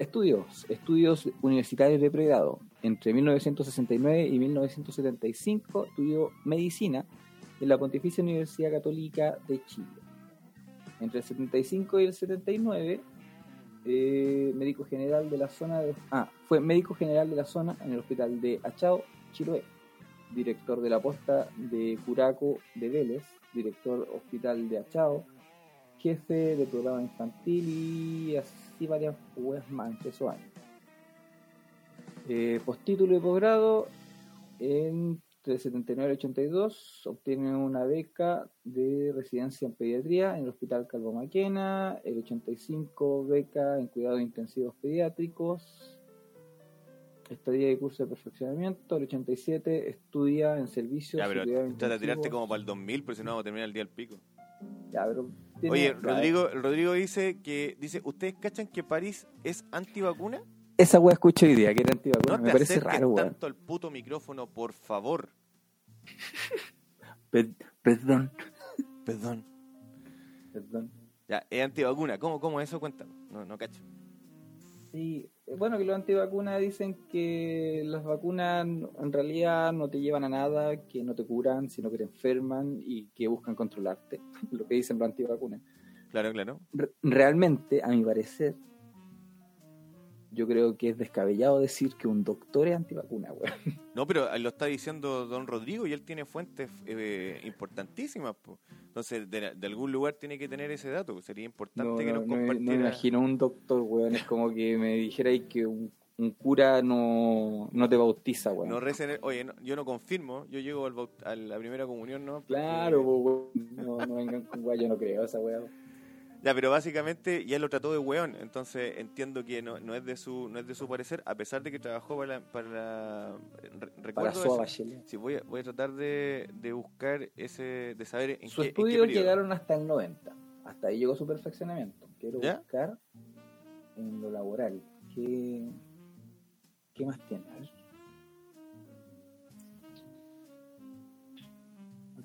Estudios, estudios universitarios de pregrado. entre 1969 y 1975 estudió medicina en la Pontificia Universidad Católica de Chile. Entre el 75 y el 79, eh, médico general de la zona de, ah, fue médico general de la zona en el hospital de Achao, Chiloé, director de la posta de Curaco de Vélez, director hospital de Achao, jefe de programa infantil y así varias weas más esos años. Eh, postítulo y posgrado entre 79 y 82 obtiene una beca de residencia en pediatría en el Hospital Calvo Maquena, el 85 beca en cuidados intensivos pediátricos, estadía de curso de perfeccionamiento, el 87 estudia en servicios Ya, de pero trata de tirarte como para el 2000, porque si no vamos a terminar el día al pico. Ya, pero Oye, Rodrigo, Rodrigo dice que, dice, ¿ustedes cachan que París es antivacuna? Esa wea escuché hoy día, que era antivacuna. No Me te parece raro, weón. tanto al puto micrófono, por favor. Pe- Perdón. Perdón. Perdón. Ya, es antivacuna. ¿Cómo, cómo eso? Cuéntame. No, no cacho. Sí, bueno, que los antivacunas dicen que las vacunas en realidad no te llevan a nada, que no te curan, sino que te enferman y que buscan controlarte. Lo que dicen los antivacunas. Claro, claro. Re- realmente, a mi parecer, yo creo que es descabellado decir que un doctor es antivacuna, weón. No, pero lo está diciendo don Rodrigo y él tiene fuentes eh, importantísimas. po. Entonces, de, de algún lugar tiene que tener ese dato. Sería importante No, que no, nos no me- no compartiera. me imagino un doctor, weón. Es como que me dijerais que un, un cura no, no te bautiza, weón. No recen Oye, no, yo no confirmo. Yo llego al baut- a la primera comunión, ¿no? Claro, weón. No, no vengan con weón, yo no creo esa weón. Ya, pero básicamente ya lo trató de weón, entonces entiendo que no, no es de su no es de su parecer, a pesar de que trabajó para la... Para la re- recuerdo. Sí, voy a, voy a tratar de, de buscar ese, de saber en Sus qué, en qué estudios llegaron hasta el 90. Hasta ahí llegó su perfeccionamiento. Quiero ¿Ya? buscar en lo laboral. ¿Qué, qué más tiene? A ver.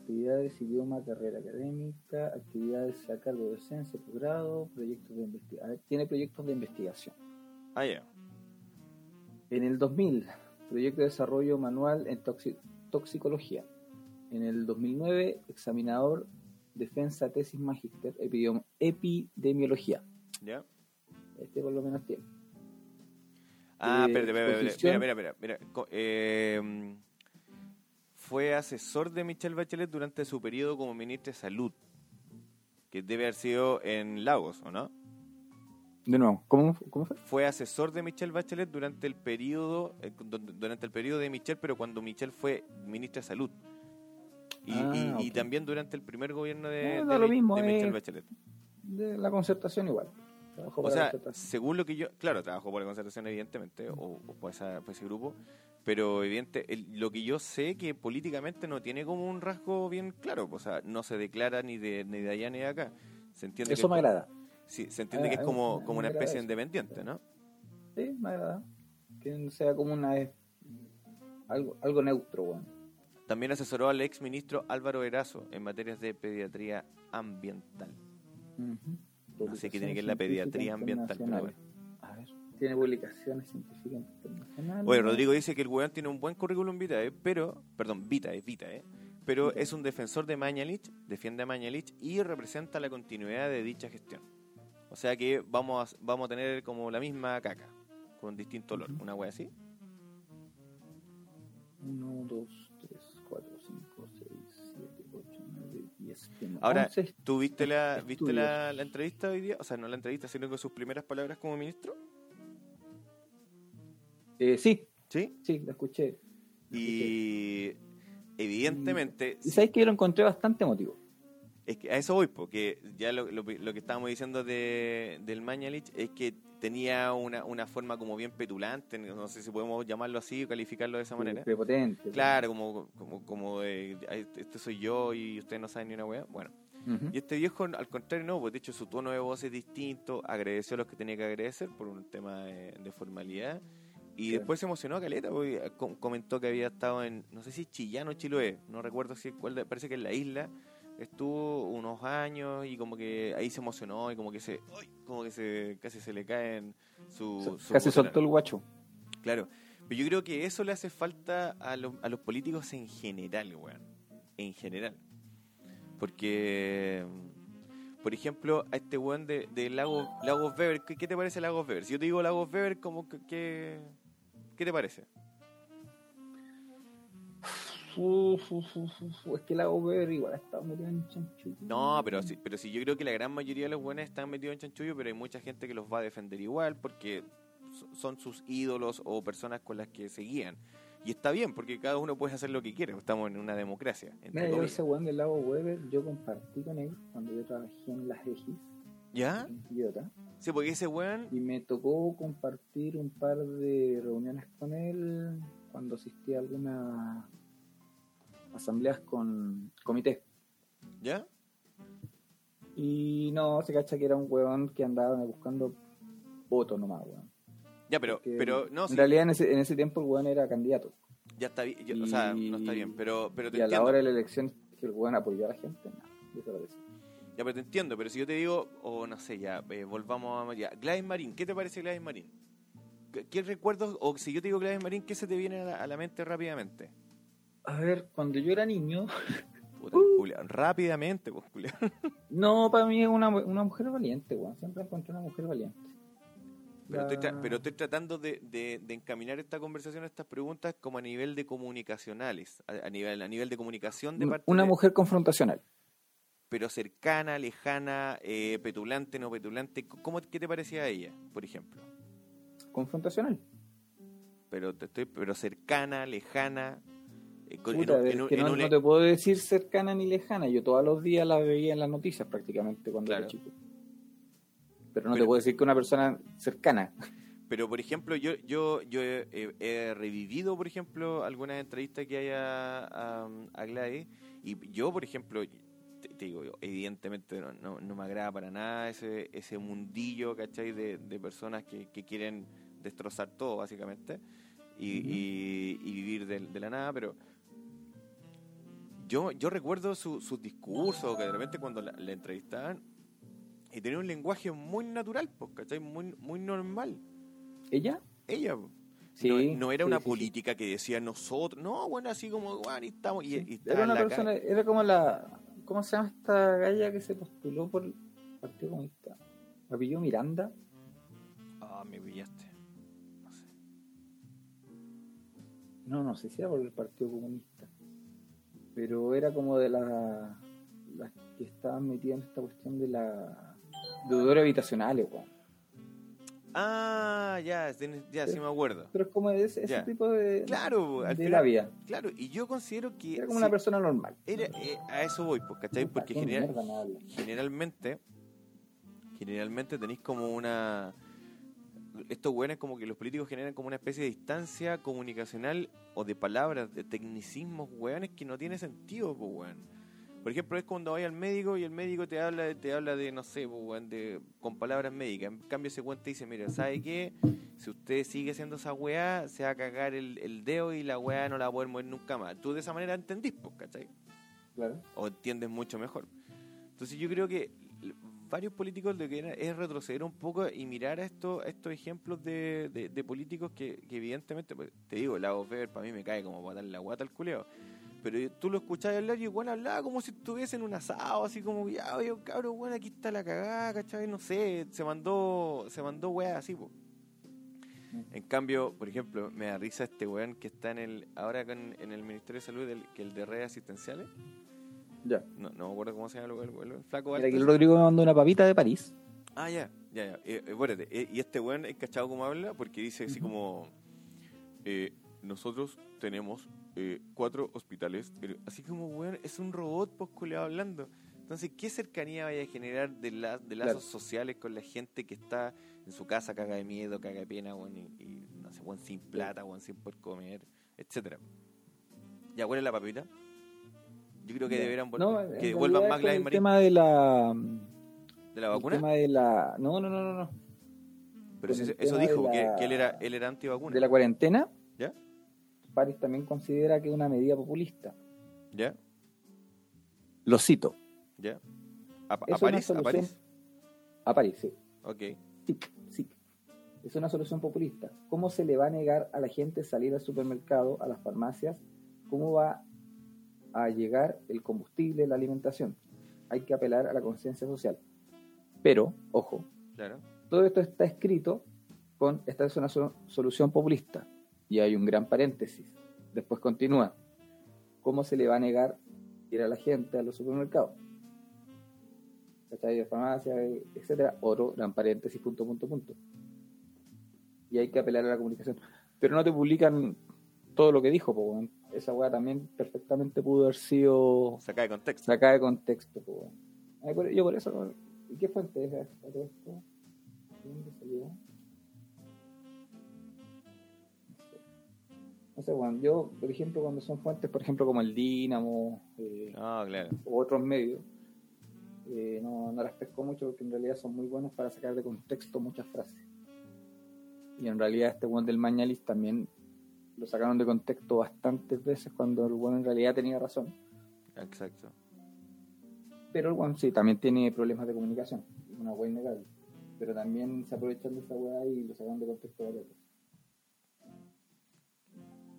Actividades, idioma, carrera académica, actividades a cargo de docencia, posgrado, proyectos de investigación. Tiene proyectos de investigación. Ah, ya. En el 2000, proyecto de desarrollo manual en toxi- toxicología. En el 2009, examinador, defensa, tesis, magíster, epidem- epidemiología. ¿Ya? Este por lo menos tiene. Ah, Eh, espérate, espérate, mira, mira. Co- eh, fue asesor de Michelle Bachelet durante su periodo como ministra de Salud, que debe haber sido en Lagos, ¿o no? De nuevo, ¿cómo, cómo fue? Fue asesor de Michelle Bachelet durante el periodo eh, du- durante el periodo de Michelle, pero cuando Michelle fue ministra de Salud. Y, Ah, y- y ok. también durante el primer gobierno de, Ah, de da lo Mi- mismo, de Michelle eh. Bachelet. De la concertación igual. Trabajó O sea, según lo que yo, claro, trabajó por la concertación evidentemente, o, o por, esa- por ese grupo, pero evidente, el- lo que yo sé que políticamente no tiene como un rasgo bien claro, o sea, no se declara ni de, ni de allá ni de acá. Se entiende Eso que me es agrada. Sí, se entiende Ah, que es ah, como, como una especie independiente, ¿no? Sí, me agrada. Que sea como una. eh, Algo, algo neutro, weón. También asesoró al ex ministro Álvaro Erazo en materias de pediatría ambiental. Sé qué tiene que ver la pediatría ambiental, pero. Tiene publicaciones científicas internacionales. Oye, Rodrigo dice que el weón tiene un buen currículum vitae, pero, perdón, vitae, vitae, pero Vitae. es un defensor de Mañalich, defiende a Mañalich y representa la continuidad de dicha gestión. O sea que vamos a, vamos a tener como la misma caca, con distinto olor, una wea así. 1, 2, 3, 4, 5, 6, 7, 8, 9, 10. Tiene Ahora, 11 ¿tú viste la, estudios. viste la, la entrevista hoy día? O sea, no la entrevista, sino que sus primeras palabras como ministro. Eh, sí, ¿Sí? sí, la escuché. la escuché. Y evidentemente, Y sabes que yo lo encontré bastante emotivo. Es que a eso voy, porque ya lo, lo- lo que estábamos diciendo de, del Mañalich es que tenía una, una forma como bien petulante, no sé si podemos llamarlo así o calificarlo de esa manera. Prepotente. Claro, como, como, como de, "Ay, este soy yo y ustedes no saben ni una weá. Bueno, y este viejo, al contrario, no, pues de hecho su tono de voz es distinto, agradeció a los que tenía que agradecer por un tema de, de formalidad. Y Claro. después se emocionó a Caleta, porque com- comentó que había estado en, no sé si Chillán o Chiloé, no recuerdo si cuál, parece que en la isla, estuvo unos años y como que ahí se emocionó y como que se, como que se casi se le caen su, su Casi soltó el guacho. Claro. Pero yo creo que eso le hace falta a los, a los políticos en general, weón. En general. Porque, por ejemplo, a este weón de, de Lagos, Lagos Weber, ¿qué, qué te parece Lagos Weber? Si yo te digo Lagos Weber, como que, que- ¿qué te parece? Es que la Weber igual ha estado metido en chanchullo. No, pero sí, pero sí, yo creo que la gran mayoría de los buenos están metidos en chanchullo, pero hay mucha gente que los va a defender igual porque so- son sus ídolos o personas con las que se guían. Y está bien, porque cada uno puede hacer lo que quiere. Estamos en una democracia. Mira, yo ese weón del lago Weber, yo compartí con él cuando yo trabajé en las Egis, ¿Ya? Quillota, Sí, porque ese weón. y me tocó compartir un par de reuniones con él cuando asistí a algunas asambleas con comité. ¿Ya? Y no, se cacha que era un weón que andaba buscando votos nomás, weón. Ya, pero, pero no, en sí, realidad en ese, en ese tiempo el weón era candidato. ya está bien. O sea, no está bien, pero, pero te y a la hora de la elección que el weón apoyó a la gente, no, desapareció. Ya, pero te entiendo. Pero si yo te digo, o no sé, ya, eh, volvamos a. Ya, Gladys Marín, ¿qué te parece Gladys Marín? ¿Qué, qué recuerdos, o si yo te digo Gladys Marín, qué se te viene a la, a la mente rápidamente? A ver, cuando yo era niño, Puta, culiao, rápidamente, pues, culiao. no, para mí es una, una mujer valiente, weón. Siempre encontré una mujer valiente. Pero estoy, La- pero estoy tratando de, de- de encaminar esta conversación, estas preguntas, como a nivel de comunicacionales, a, a nivel, a nivel de comunicación de parte una de- mujer confrontacional. Pero cercana, lejana, eh, petulante, no petulante. ¿Cómo, ¿Qué te parecía a ella, por ejemplo? Confrontacional. Pero te estoy, pero cercana, lejana. eh, en es que en no, un- no te puedo decir cercana ni lejana. Yo todos los días la veía en las noticias prácticamente cuando Claro. era chico. Pero no Pero- te puedo decir que una persona cercana. Pero, por ejemplo, yo yo yo he, he- he revivido, por ejemplo, algunas entrevistas que hay a, a, a Gladys. Y yo, por ejemplo, te, te digo, evidentemente no, no, no me agrada para nada ese, ese mundillo, ¿cachai? De, de personas que, que quieren destrozar todo, básicamente. Y, y- y vivir de, de la nada, pero... Yo, yo recuerdo su- sus discursos, que de repente cuando la, la entrevistaban, y tenía un lenguaje muy natural, pues, ¿cachai? Muy, muy normal ¿Ella? ella. Sí, no, no era sí, una sí, política que decía nosotros. No, bueno, así como, bueno, y estamos. Y, y estaba Era una persona, calle. era como la. ¿Cómo se llama esta galla que se postuló por el Partido Comunista? ¿Me apellido Miranda? Ah, me pillaste. No sé. No, no sé si era por el Partido Comunista. Pero era como de la- las que estaban metidas en esta cuestión de la deudores habitacionales, weón. Ah, ya, ya, sí me acuerdo. Pero es como ese, ese tipo de, Claro, al de final- la vida. Claro, y yo considero que. Era como sí, una persona normal. era- eh, a eso voy, pues, ¿cachai? Porque general- generalmente. Generalmente tenéis como una. Estos weones, como que los políticos generan como una especie de distancia comunicacional o de palabras, de tecnicismos, weones, que no tiene sentido, pues, weón. Por ejemplo, es cuando vais al médico y el médico te habla, te habla de, no sé, pues, de, con palabras médicas. En cambio, ese weón te dice, mira, ¿sabe qué? Si usted sigue haciendo esa weá, se va a cagar el, el dedo y la weá no la va a poder mover nunca más. Tú de esa manera entendís, pues, ¿cachai? Claro. o entiendes mucho mejor. Entonces yo creo que varios políticos lo que es retroceder un poco y mirar a estos, a estos ejemplos de, de- de políticos que, que evidentemente, pues, te digo, Lago Weber para mí me cae como para dar la guata al culeo. Pero tú lo escuchás hablar y igual hablaba como si estuviese en un asado, así como, ya, oye, cabrón, bueno, aquí está la cagada, ¿cachai? No sé, se mandó, se mandó weá así, po. En cambio, por ejemplo, me da risa este weón que está en el, ahora con- en el Ministerio de Salud, el, que el de redes asistenciales. Ya. No, no me acuerdo cómo se llama el, el- el flaco Mira, que el. Rodrigo me mandó una papita de París. Ah, ya, ya, ya. Eh, eh, espérate, eh, y este weón es cachado como habla porque dice así como... eh, nosotros tenemos eh, cuatro hospitales. pero así como, weón, es un robot pues culiao, hablando. Entonces, ¿qué cercanía vaya a generar de, la- de lazos Claro. sociales con la gente que está en su casa, caga de miedo, caga de pena, weón, y, y, no sé, weón, sin plata, weón, sin poder comer, etcétera ¿Ya cuál es la papita? Yo creo que deberán vol- No, que realidad vuelvan es más Gladys el tema de la de la el vacuna. tema de la no no no no no Pero si el eso, dijo, que, la- que él era, él era antivacuna. de la cuarentena ¿Ya? París también considera que es una medida populista ¿Ya? lo cito ¿Ya? ¿A, a Es una París? ¿A solución- París? a París sí Ok. sí sí Es una solución populista. ¿Cómo se le va a negar a la gente salir al supermercado, a las farmacias? ¿Cómo va a llegar el combustible, la alimentación? Hay que apelar a la conciencia social. Pero, ojo, Claro. todo esto está escrito con esta es una so- solución populista. Y hay un gran paréntesis. Después continúa. ¿Cómo se le va a negar ir a la gente a los supermercados? ¿Cachai? De farmacia, etcétera. Otro gran paréntesis, punto, punto, punto. Y hay que apelar a la comunicación. Pero no te publican todo lo que dijo, po. Esa weá también perfectamente pudo haber sido Saca de contexto. sacada de contexto, po, Yo por eso. ¿Y qué fuente es esto? ¿De dónde salió? Sé. Yo, por ejemplo, cuando son fuentes, por ejemplo, como el Dínamo eh, claro. u otros medios, eh, no, no las pesco mucho porque en realidad son muy buenos para sacar de contexto muchas frases. Y en realidad este weón del Mañalis también lo sacaron de contexto bastantes veces cuando el weón en realidad tenía razón. Exacto. Pero el weón sí, también tiene problemas de comunicación. Una weá innegable. Pero también se aprovechan de esa weá y lo sacan de contexto varias veces.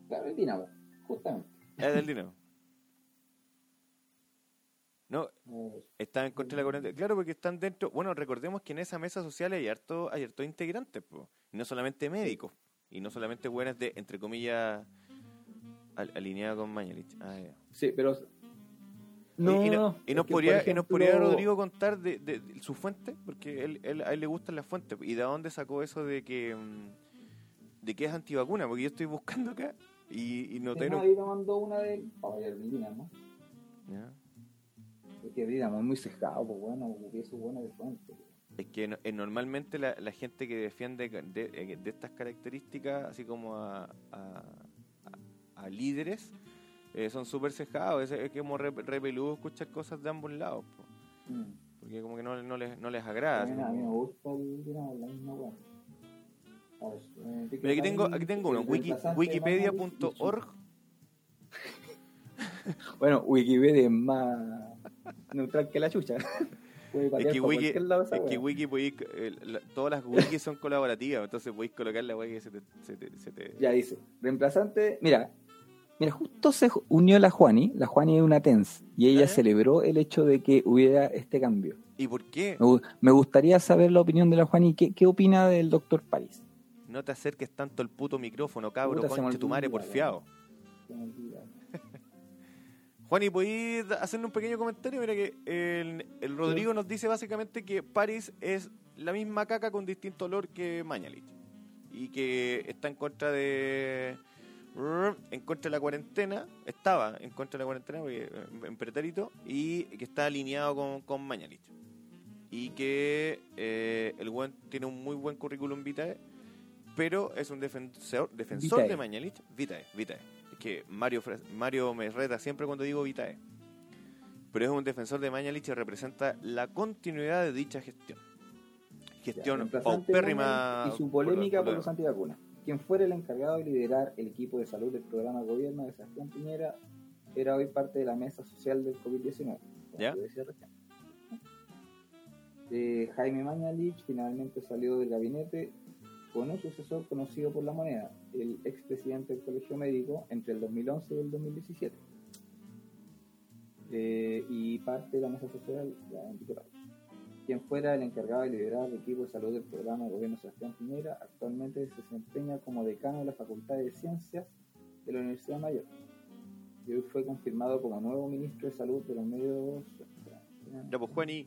Claro, el Dinamo, justamente. Es del dinero. No, están en contra de la cuarentena. Claro, porque están dentro. Bueno, recordemos que en esa mesa social hay harto, hay harto integrantes, po. y no solamente médicos, y no solamente buenas de, entre comillas, al- alineadas con Mañalich. Ah, sí, pero. y, y no, y nos podría, y nos podría Rodrigo contar de, de- de su fuente, porque él, él- a él le gustan las fuentes. ¿Y de dónde sacó eso de que mm, de que es antivacuna? Porque yo estoy buscando acá y, y. Es ahí me mandó una de. Para ver el Dinamo. Ya. Porque el Dinamo es muy cejado, pues bueno, es bueno de fuente. Es que no- eh, normalmente la, la gente que defiende de, de- de estas características, así como a, a- a- a líderes, eh, son súper cejados. Es, es como re, re peludo escuchar cosas de ambos lados, po, Mm. porque como que no, no, les, no les agrada. A mí, a mí me gusta el la misma aquí tengo, aquí tengo uno, wiki, wikipedia.org. Bueno, Wikipedia es más neutral que la chucha. Es que, wiki, lado es que wiki podéis, eh, la- todas las wikis son colaborativas, entonces podéis colocar la wiki que se te... Se te, se te- Ya dice, reemplazante, mira, mira, justo se unió la Juani, la Juani es una TENS, y ella celebró el hecho de que hubiera este cambio. ¿Y por qué? Me gustaría saber la opinión de la Juani, ¿qué, qué opina del doctor París? No te acerques tanto al puto micrófono, cabro, Puta, tu madre, porfiado. Juan, ¿y podéis hacerle un pequeño comentario? Mira que el, el Rodrigo nos dice básicamente que París es la misma caca con distinto olor que Mañalich. Y que está en contra de... En contra de la cuarentena, estaba en contra de la cuarentena porque, eh, en pretérito, y que está alineado con, con Mañalich. Y que eh, el buen tiene un muy buen currículum vitae, pero es un defensor, defensor Vitae. de Mañalich. Vitae, Vitae. Es que Mario, Mario me reta siempre cuando digo Vitae. Pero es un defensor de Mañalich y representa la continuidad de dicha gestión. Ya, Gestión reemplazante paupérrima. Y su polémica por, los antivacunas. Quien fuera el encargado de liderar el equipo de salud del programa de gobierno de Sebastián Piñera era hoy parte de la mesa social del COVID-19. como ¿Ya? Eh, Jaime Mañalich finalmente salió del gabinete un sucesor conocido por la moneda, el expresidente del Colegio Médico entre el 2011 y el 2017. Eh, y parte de la mesa social, parte. Quien fuera el encargado de liderar el equipo de salud del programa de gobierno Sebastián Piñera, actualmente se desempeña como decano de la Facultad de Ciencias de la Universidad Mayor. Y hoy fue confirmado como nuevo ministro de Salud de los medios. Ya, pues, Juani.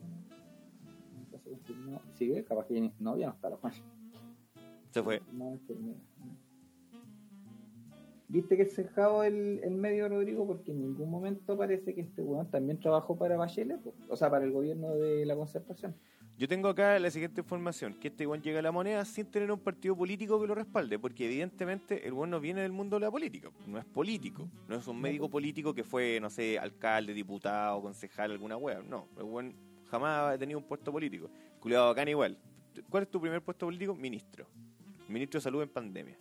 ¿Sigue? Capaz que no, ya no está la Juan. Se fue. No. ¿Viste que es cejado el, el medio, Rodrigo? Porque en ningún momento parece que este weón también trabajó para Bachelet, o sea, para el gobierno de la concertación. Yo tengo acá la siguiente información, que este buen llega a la moneda sin tener un partido político que lo respalde, porque evidentemente el buen no viene del mundo de la política, no es político, no es un médico político que fue, no sé, alcalde, diputado, concejal, alguna wea, no, el buen jamás ha tenido un puesto político. Culeado bacán igual. ¿Cuál es tu primer puesto político? Ministro. Ministro de Salud en pandemia.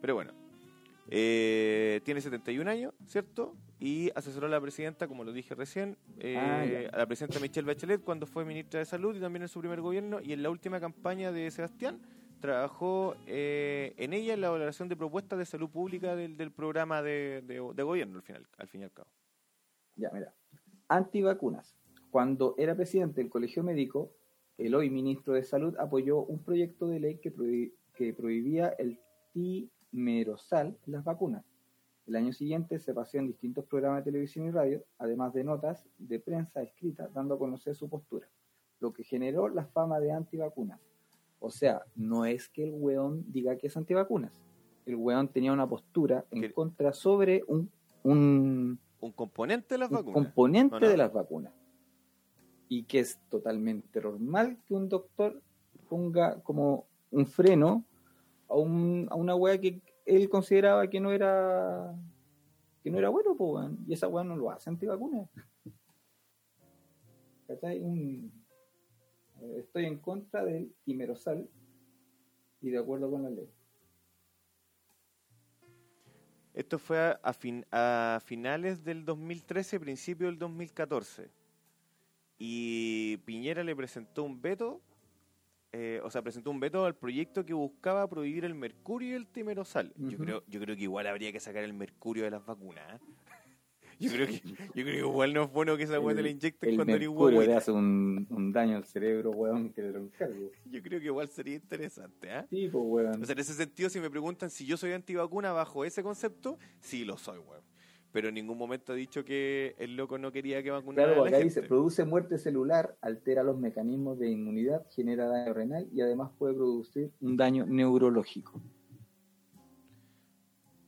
Pero bueno, eh, tiene 71 años, ¿cierto? Y asesoró a la presidenta, como lo dije recién, eh, Ah, a la presidenta Michelle Bachelet cuando fue ministra de Salud y también en su primer gobierno. Y en la última campaña de Sebastián trabajó eh, en ella en la valoración de propuestas de salud pública del, del programa de, de- de gobierno, al final, al fin y al cabo. Ya, mira. Antivacunas. Cuando era presidente del Colegio Médico, el hoy ministro de Salud apoyó un proyecto de ley que, prohi- que prohibía el timerosal en las vacunas. El año siguiente se pasó en distintos programas de televisión y radio, además de notas de prensa escrita dando a conocer su postura, lo que generó la fama de antivacunas. O sea, no es que el weón diga que es antivacunas. El weón tenía una postura en contra sobre un, un, Un componente de las un vacunas. componente de las vacunas. Y que es totalmente normal que un doctor ponga como un freno a, un, a una weá que él consideraba que no era que no era bueno, pues, weón. y esa weá no lo hace. Un- eh, estoy en contra del timerosal y de acuerdo con la ley. Esto fue a, a fin- a finales del 2013, principio del 2014. Y Piñera le presentó un veto, eh, o sea, presentó un veto al proyecto que buscaba prohibir el mercurio y el timerosal. yo, creo, yo creo que igual habría que sacar el mercurio de las vacunas. ¿eh? Yo creo que, yo creo que igual no es bueno que esa weá te la inyecten El cuando eres mercurio le hace un, un daño al cerebro, weón, que lo encargo. Yo creo que igual sería interesante, ¿ah? Sí, pues, weón. O sea, en ese sentido, si me preguntan si yo soy antivacuna bajo ese concepto, sí lo soy, weón. Pero en ningún momento ha dicho que el loco no quería que vacunara Claro, a la acá gente. dice, produce muerte celular, altera los mecanismos de inmunidad, genera daño renal y además puede producir un daño neurológico.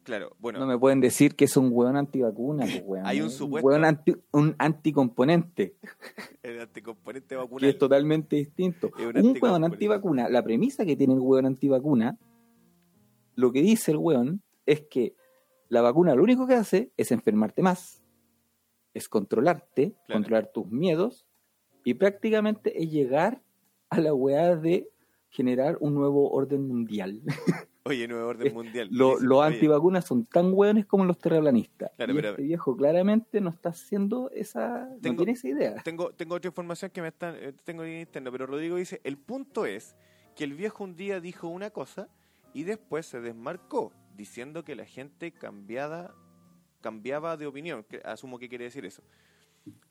Claro, bueno, no me pueden decir que es un hueón antivacuna, pues, weón. Hay un Es supuesto- hueón anti- un anticomponente, el anticomponente que vacunal. es totalmente distinto. Es un Un, hueón antivacuna, la premisa que tiene el hueón antivacuna, lo que dice el hueón es que la vacuna lo único que hace es enfermarte más, es controlarte, Claro. controlar tus miedos y prácticamente es llegar a la weá de generar un nuevo orden mundial. Oye, nuevo orden mundial. Lo- los antivacunas son tan hueones como los terraplanistas. Claro, y pero- este viejo claramente no está haciendo esa, Tengo- no tiene esa idea. Tengo, tengo otra información que me están, eh, tengo en interno, pero Rodrigo dice, el punto es que el viejo un día dijo una cosa y después se desmarcó, diciendo que la gente cambiada, cambiaba de opinión. que asumo que quiere decir eso.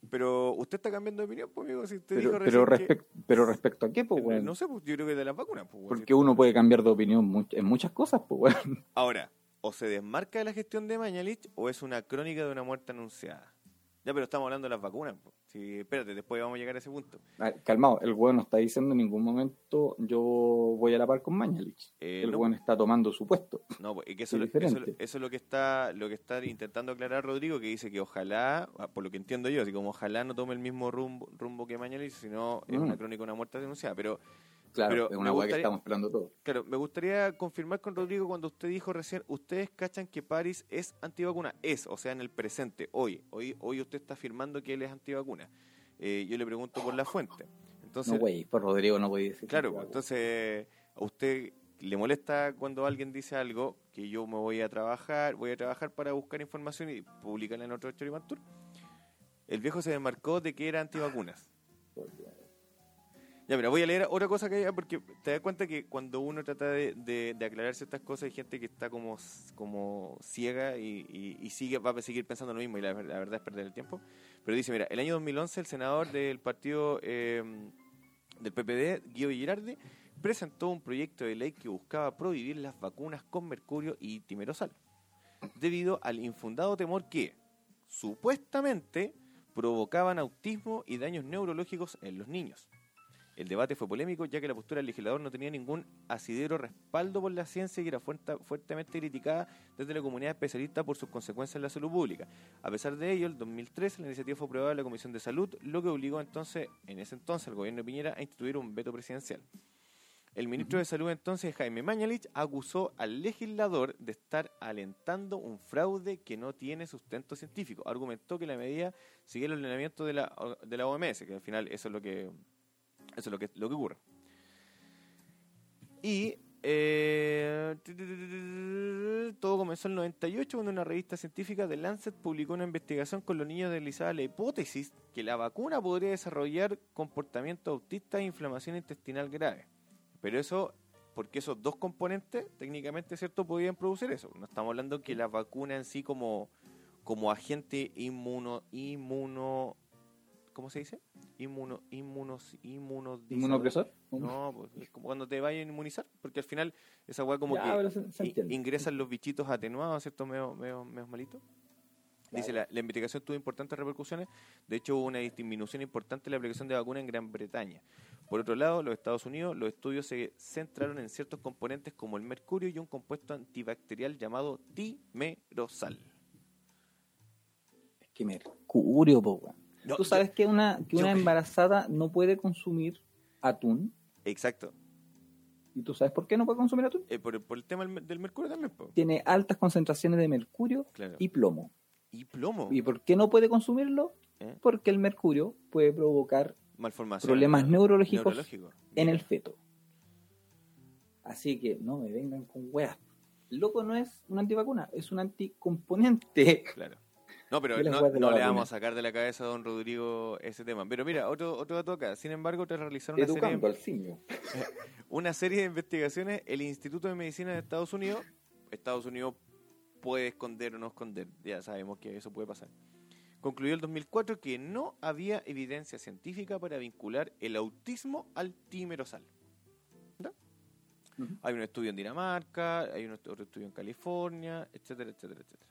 Pero usted está cambiando de opinión, pues, amigo, si usted Pero, dijo pero, recién que- pero respecto a qué, pues, weón? No sé, pues, yo creo que de las vacunas. Pues, weón. Porque uno puede cambiar de opinión en muchas cosas, pues, weón. Ahora, o se desmarca de la gestión de Mañalich o es una crónica de una muerte anunciada. Ya, pero estamos hablando de las vacunas. Sí, espérate, después vamos a llegar a ese punto. Ah, Calmado, el weón no está diciendo en ningún momento yo voy a la par con Mañalich. Eh, el no. está tomando su puesto. No, pues, es que eso, Es lo- eso, diferente. eso es lo que está lo que está intentando aclarar Rodrigo, que dice que ojalá, ah, por lo que entiendo yo, así como ojalá no tome el mismo rumbo, rumbo que Mañalich, sino es Mm. una crónica de una muerte denunciada. Pero Claro, Pero es una weá que estamos esperando todos. Claro, me gustaría confirmar con Rodrigo cuando usted dijo recién, ustedes cachan que París es antivacuna. Es, o sea, en el presente, hoy. Hoy, hoy usted está afirmando que él es antivacuna. Eh, yo le pregunto por la fuente. Entonces, no, güey, por Rodrigo no puede decir. claro, entonces, ¿a usted le molesta cuando alguien dice algo que yo me voy a trabajar, voy a trabajar para buscar información y publicarla en otro Choripantur? El viejo se desmarcó de que era antivacunas. Ya, mira, voy a leer otra cosa que hay, porque te das cuenta que cuando uno trata de, de- de aclarar ciertas cosas hay gente que está como, ciega y, sigue va a seguir pensando lo mismo y la, la verdad es perder el tiempo. Pero dice, mira, el año 2011 el senador del partido eh, del PPD, Guido Girardi, presentó un proyecto de ley que buscaba prohibir las vacunas con mercurio y timerosal, debido al infundado temor que, supuestamente, provocaban autismo y daños neurológicos en los niños. El debate fue polémico ya que la postura del legislador no tenía ningún asidero respaldo por la ciencia y era fuerte- fuertemente criticada desde la comunidad especialista por sus consecuencias en la salud pública. A pesar de ello, el 2013 la iniciativa fue aprobada en la Comisión de Salud, lo que obligó entonces, en ese entonces, al gobierno de Piñera a instituir un veto presidencial. El ministro de Salud entonces, Jaime Mañalich, acusó al legislador de estar alentando un fraude que no tiene sustento científico. Argumentó que la medida seguía el ordenamiento de la, de la OMS, que al final eso es lo que, eso es lo que, lo que ocurre. Y eh, todo comenzó en el 98 cuando una revista científica de Lancet publicó una investigación con los niños deslizada la hipótesis que la vacuna podría desarrollar comportamiento autista e inflamación intestinal grave. Pero eso porque esos dos componentes, técnicamente, ¿cierto?, podían producir eso. No estamos hablando que la vacuna en sí como, como agente inmuno, inmuno, ¿cómo se dice? Inmuno, inmunos, inmuno, ¿Inmunopresor? No, pues es como cuando te vayan a inmunizar, porque al final esa weá como Ya, que se- se ingresan los bichitos atenuados, ¿cierto? Medio, medio, medio malitos. Dice, la, la investigación tuvo importantes repercusiones. De hecho, hubo una disminución importante en la aplicación de vacuna en Gran Bretaña. Por otro lado, los Estados Unidos, los estudios se centraron en ciertos componentes como el mercurio y un compuesto antibacterial llamado timerosal. Es que mercurio, po. No, ¿Tú yo- sabes que una, que una embarazada no puede consumir atún? Exacto. ¿Y tú sabes por qué no puede consumir atún? Eh, por, por el tema del, mercurio también, po. Tiene altas concentraciones de mercurio Claro. y plomo. Y plomo. ¿Y por qué no puede consumirlo? ¿Eh? Porque el mercurio puede provocar problemas neurológicos en el feto. Así que no me vengan con weas. Loco no es un antivacuna, es un anticomponente. Claro. No, pero no, no le vamos a sacar de la cabeza a don Rodrigo ese tema. Pero mira, otro, otro dato acá. Sin embargo, tras realizar una serie, Educando al simio. una serie de investigaciones, el Instituto de Medicina de Estados Unidos, Estados Unidos puede esconder o no esconder, ya sabemos que eso puede pasar, concluyó el 2004 que no había evidencia científica para vincular el autismo al timerosal. Ujú. Hay un estudio en Dinamarca, hay un otro estudio en California, etcétera, etcétera, etcétera.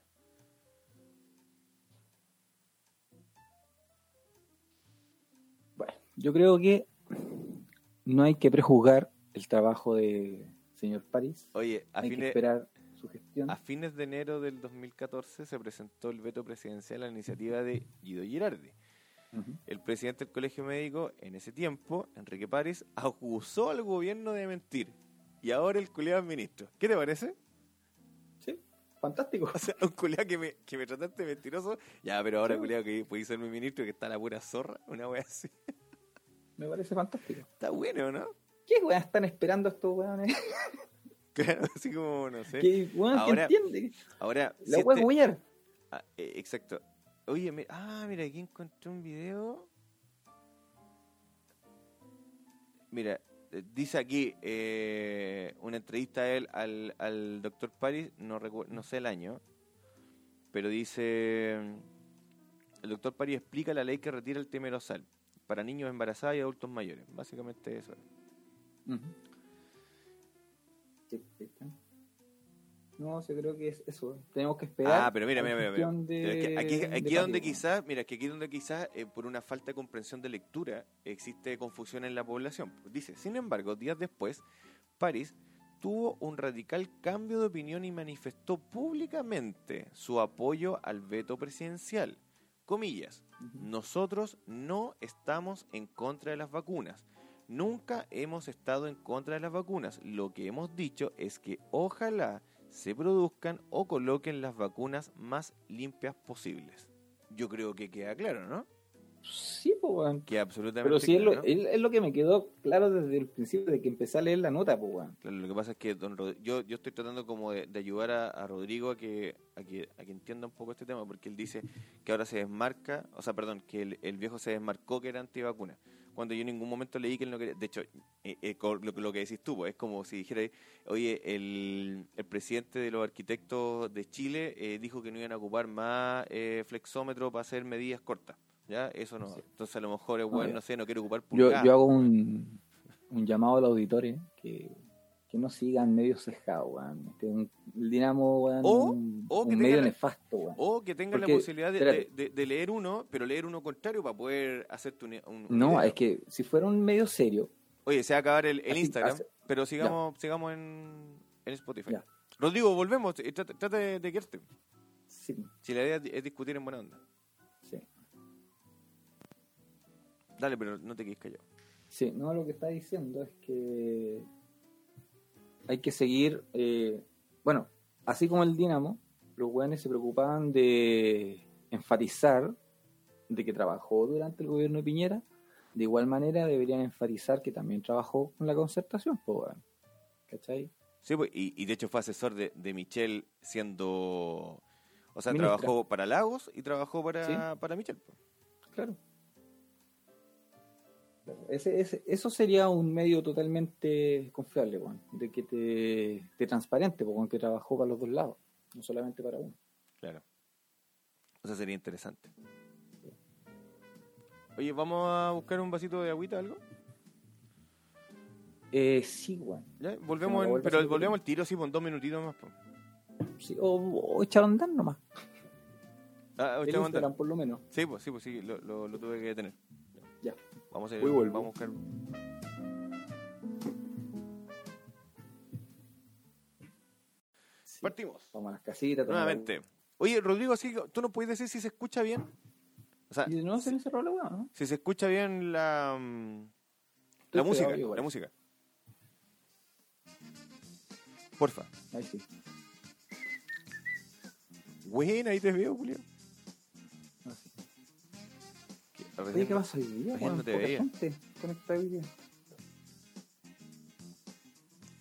Yo creo que no hay que prejuzgar el trabajo de señor París. Oye, a hay que fines, esperar su gestión. A fines de enero del 2014 se presentó el veto presidencial a la iniciativa de Guido Girardi. El presidente del Colegio Médico en ese tiempo, Enrique París, acusó al gobierno de mentir. Y ahora el culiado es ministro. ¿Qué te parece? Sí, fantástico. O sea, un culiado que me, que me trataste de mentiroso. Ya, pero ahora Sí. culiado que podéis ser mi ministro que está la pura zorra. Una wea así. Me parece fantástico. Está bueno, ¿no? ¿Qué weas están esperando estos weones? Claro, así como, no sé. ¿Qué weón que Ahora, entiende? Ahora, si La wea este- Guillar. Ah, eh, exacto. Oye, mi- ah, mira, aquí encontré un video. Mira, eh, dice aquí eh, una entrevista a él al, al doctor Paris, no, no sé el año, pero dice, el doctor Paris explica la ley que retira el temerosal para niños embarazadas y adultos mayores. Básicamente eso. No, yo creo que es eso. Tenemos que esperar. Ah, pero mira, mira, mira. mira. de- aquí aquí es donde quizás, mira, que aquí es donde quizás eh, por una falta de comprensión de lectura existe confusión en la población. Dice, sin embargo, días después, París tuvo un radical cambio de opinión y manifestó públicamente su apoyo al veto presidencial. Comillas, nosotros no estamos en contra de las vacunas. Nunca hemos estado en contra de las vacunas. Lo que hemos dicho es que ojalá se produzcan o coloquen las vacunas más limpias posibles. Yo creo que queda claro, ¿no? Sí, pues. Queda absolutamente Pero sí, es claro. lo, es, es lo que me quedó claro desde el principio de que empecé a leer la nota, pues. Claro, lo que pasa es que don Rod- yo, yo estoy tratando como de, de ayudar a, a Rodrigo a que, a, que, a que entienda un poco este tema, porque él dice que ahora se desmarca, o sea, perdón, que el, el viejo se desmarcó que era antivacuna, cuando yo en ningún momento leí que él no quería, de hecho, eh, eh, lo que decís tú, pues, es como si dijera, oye, el, el presidente de los arquitectos de Chile eh, dijo que no iban a ocupar más eh, flexómetro para hacer medidas cortas, ¿ya? Eso no, Sí. entonces a lo mejor es No, bueno, no sé, no quiere ocupar Yo, pulgadas. yo hago un, un llamado al auditorio que, que no sigan medios sesgados, weón. Este, un- el Dinamo, weón, O- un, o que un medio tengan- nefasto, weón. O que tengan Porque, la posibilidad de, de- leer uno, pero leer uno contrario para poder hacerte un, No, video. es que si fuera un medio serio, Oye, se va a acabar el, el Así- Instagram, hace- pero sigamos sigamos en, en Spotify. Ya. Rodrigo, volvemos. eh, Trata, trata de, de quedarte. sí, Si la idea es discutir en buena onda. Dale, pero no te quedes callado. Sí, no, lo que está diciendo es que hay que seguir, eh, bueno, así como el Dinamo, los weones se preocupaban de enfatizar de que trabajó durante el gobierno de Piñera, de igual manera deberían enfatizar que también trabajó con la concertación, pues, weón. ¿cachai? Sí, pues, y, y de hecho fue asesor de, de Michelle siendo... O sea, Ministra. trabajó para Lagos y trabajó para, Sí. para Michelle. pues. Claro. Ese, ese- eso sería un medio totalmente confiable, weón, de que te, te transparente, porque que trabajó para los dos lados, no solamente para uno. Claro. O sea, sería interesante. Oye, ¿vamos a buscar un vasito de agüita algo? Eh, sí. Se Volvemos, en- pero volvemos al tiro, sí, con dos minutitos más. po. Sí, o, o echar a andar nomás. Ah, El echamos a andar. Por lo menos. Sí, pues sí, pues sí, lo, lo, lo tuve que detener. Vamos a, vuelvo. vamos a buscar. Sí. Partimos. Vamos a las casitas. Nuevamente. Oye, Rodrigo, así, que ¿tú nos puedes decir si se escucha bien? O sea. Y no se le cerró la weá, ¿no? si se escucha bien la, mm, la música, la música. Porfa. Ahí sí. Buena, ahí te veo, Julio. Oye, ¿qué pasa hoy día? recién weón? no te veía. gente conectada hoy día.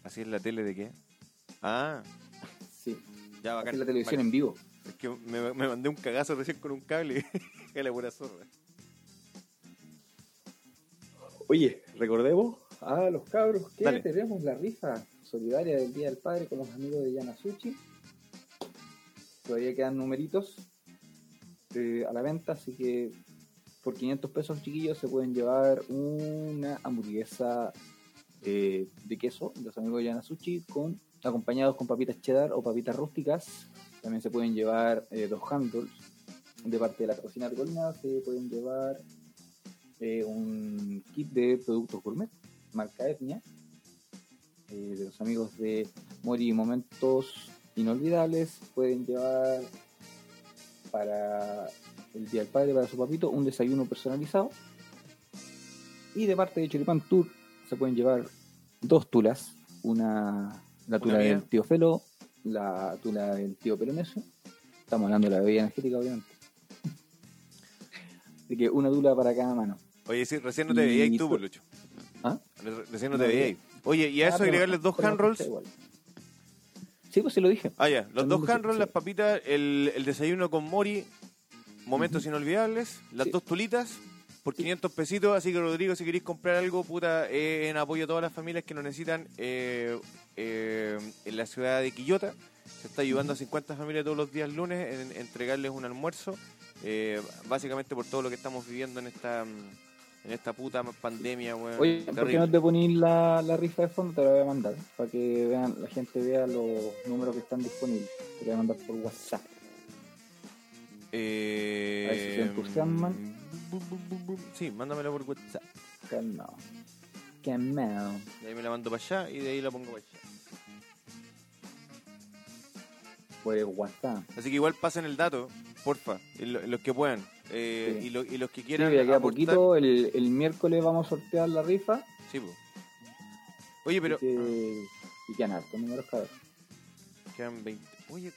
Así es la tele de qué? Ah, Sí. ya bacán. Así la televisión Bacán. en vivo. Es que me, me mandé un cagazo recién con un cable. que la pura zorra. Oye, recordemos a los cabros que Dale. tenemos la rifa solidaria del Día del Padre con los amigos de Yanasuchi. Todavía quedan numeritos eh, a la venta, así que por 500 pesos chiquillos se pueden llevar una hamburguesa eh, de queso los amigos de Yanasuchi con acompañados con papitas cheddar o papitas rústicas. También se pueden llevar eh, dos handles de parte de la cocina argolina, se pueden llevar eh, un kit de productos gourmet, marca Etnia, eh, de los amigos de Mori Momentos Inolvidables. Pueden llevar para el Día del Padre, para su papito, un desayuno personalizado. Y de parte de Choripán Tour se pueden llevar dos tulas, una la tula Una del tío Felo, la tula del tío Peronesio. Estamos hablando de la bebida energética, obviamente. Así que una tula para cada mano. Oye, sí, recién no te veías tú, fue- pues, Lucho. ¿Ah? Re- Recién no No te veía. veías. Oye, y a Ah, eso agregarles dos hand rolls. Sí, pues sí lo dije. Ah, ya, los También dos hand rolls, sí. las papitas, el, el desayuno con Mori, momentos inolvidables, las Sí. dos tulitas por 500 pesitos. Así que, Rodrigo, si queréis comprar algo, puta, eh, en apoyo a todas las familias que lo necesitan eh, eh, en la ciudad de Quillota. Se está ayudando a 50 familias todos los días lunes en entregarles un almuerzo. básicamente por todo lo que estamos viviendo en esta en esta puta pandemia, weón. Oye, ¿por qué no te ponís la, la rifa de fondo? Te la voy a mandar para que vean, la gente vea los números que están disponibles. Te la voy a mandar por WhatsApp. Eh, A bu- bu- bu- Sí, mándamela por WhatsApp. Calmado. Calmado. De ahí me la mando para allá y de ahí la pongo para allá. Por WhatsApp. Así que igual pasen el dato, porfa, los que puedan. Eh, Sí. y, lo- y los que Sí, quieran. queda aportar- poquito. El, el miércoles vamos a sortear la rifa. Sí, po. Oye, pero. Y, que, y quedan hartos números cada vez. Quedan 20. Oye,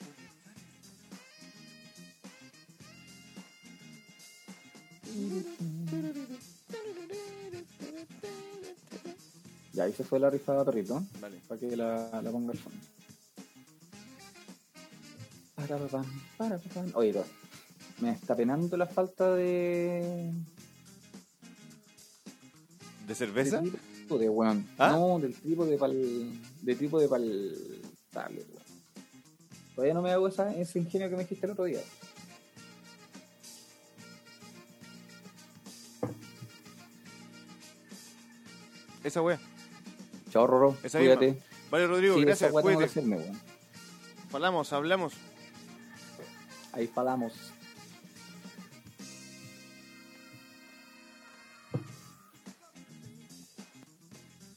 Ya, ahí se fue la rifa de perrito. vale. Para que la, la ponga al fondo. Oye, pero me está penando la falta de. ¿De cerveza? De trípode, weón. ¿Ah? No, del trípode pa'l. De trípode pa'l tablet, weón. Todavía no me hago esa, ese ingenio que me dijiste el otro día. Esa wea. Chao, Roro. Esa Cuídate. misma. Vale, Rodrigo, Sí, gracias. weá Cuídate. hacerme, weón. Hablamos. Ahí falamos.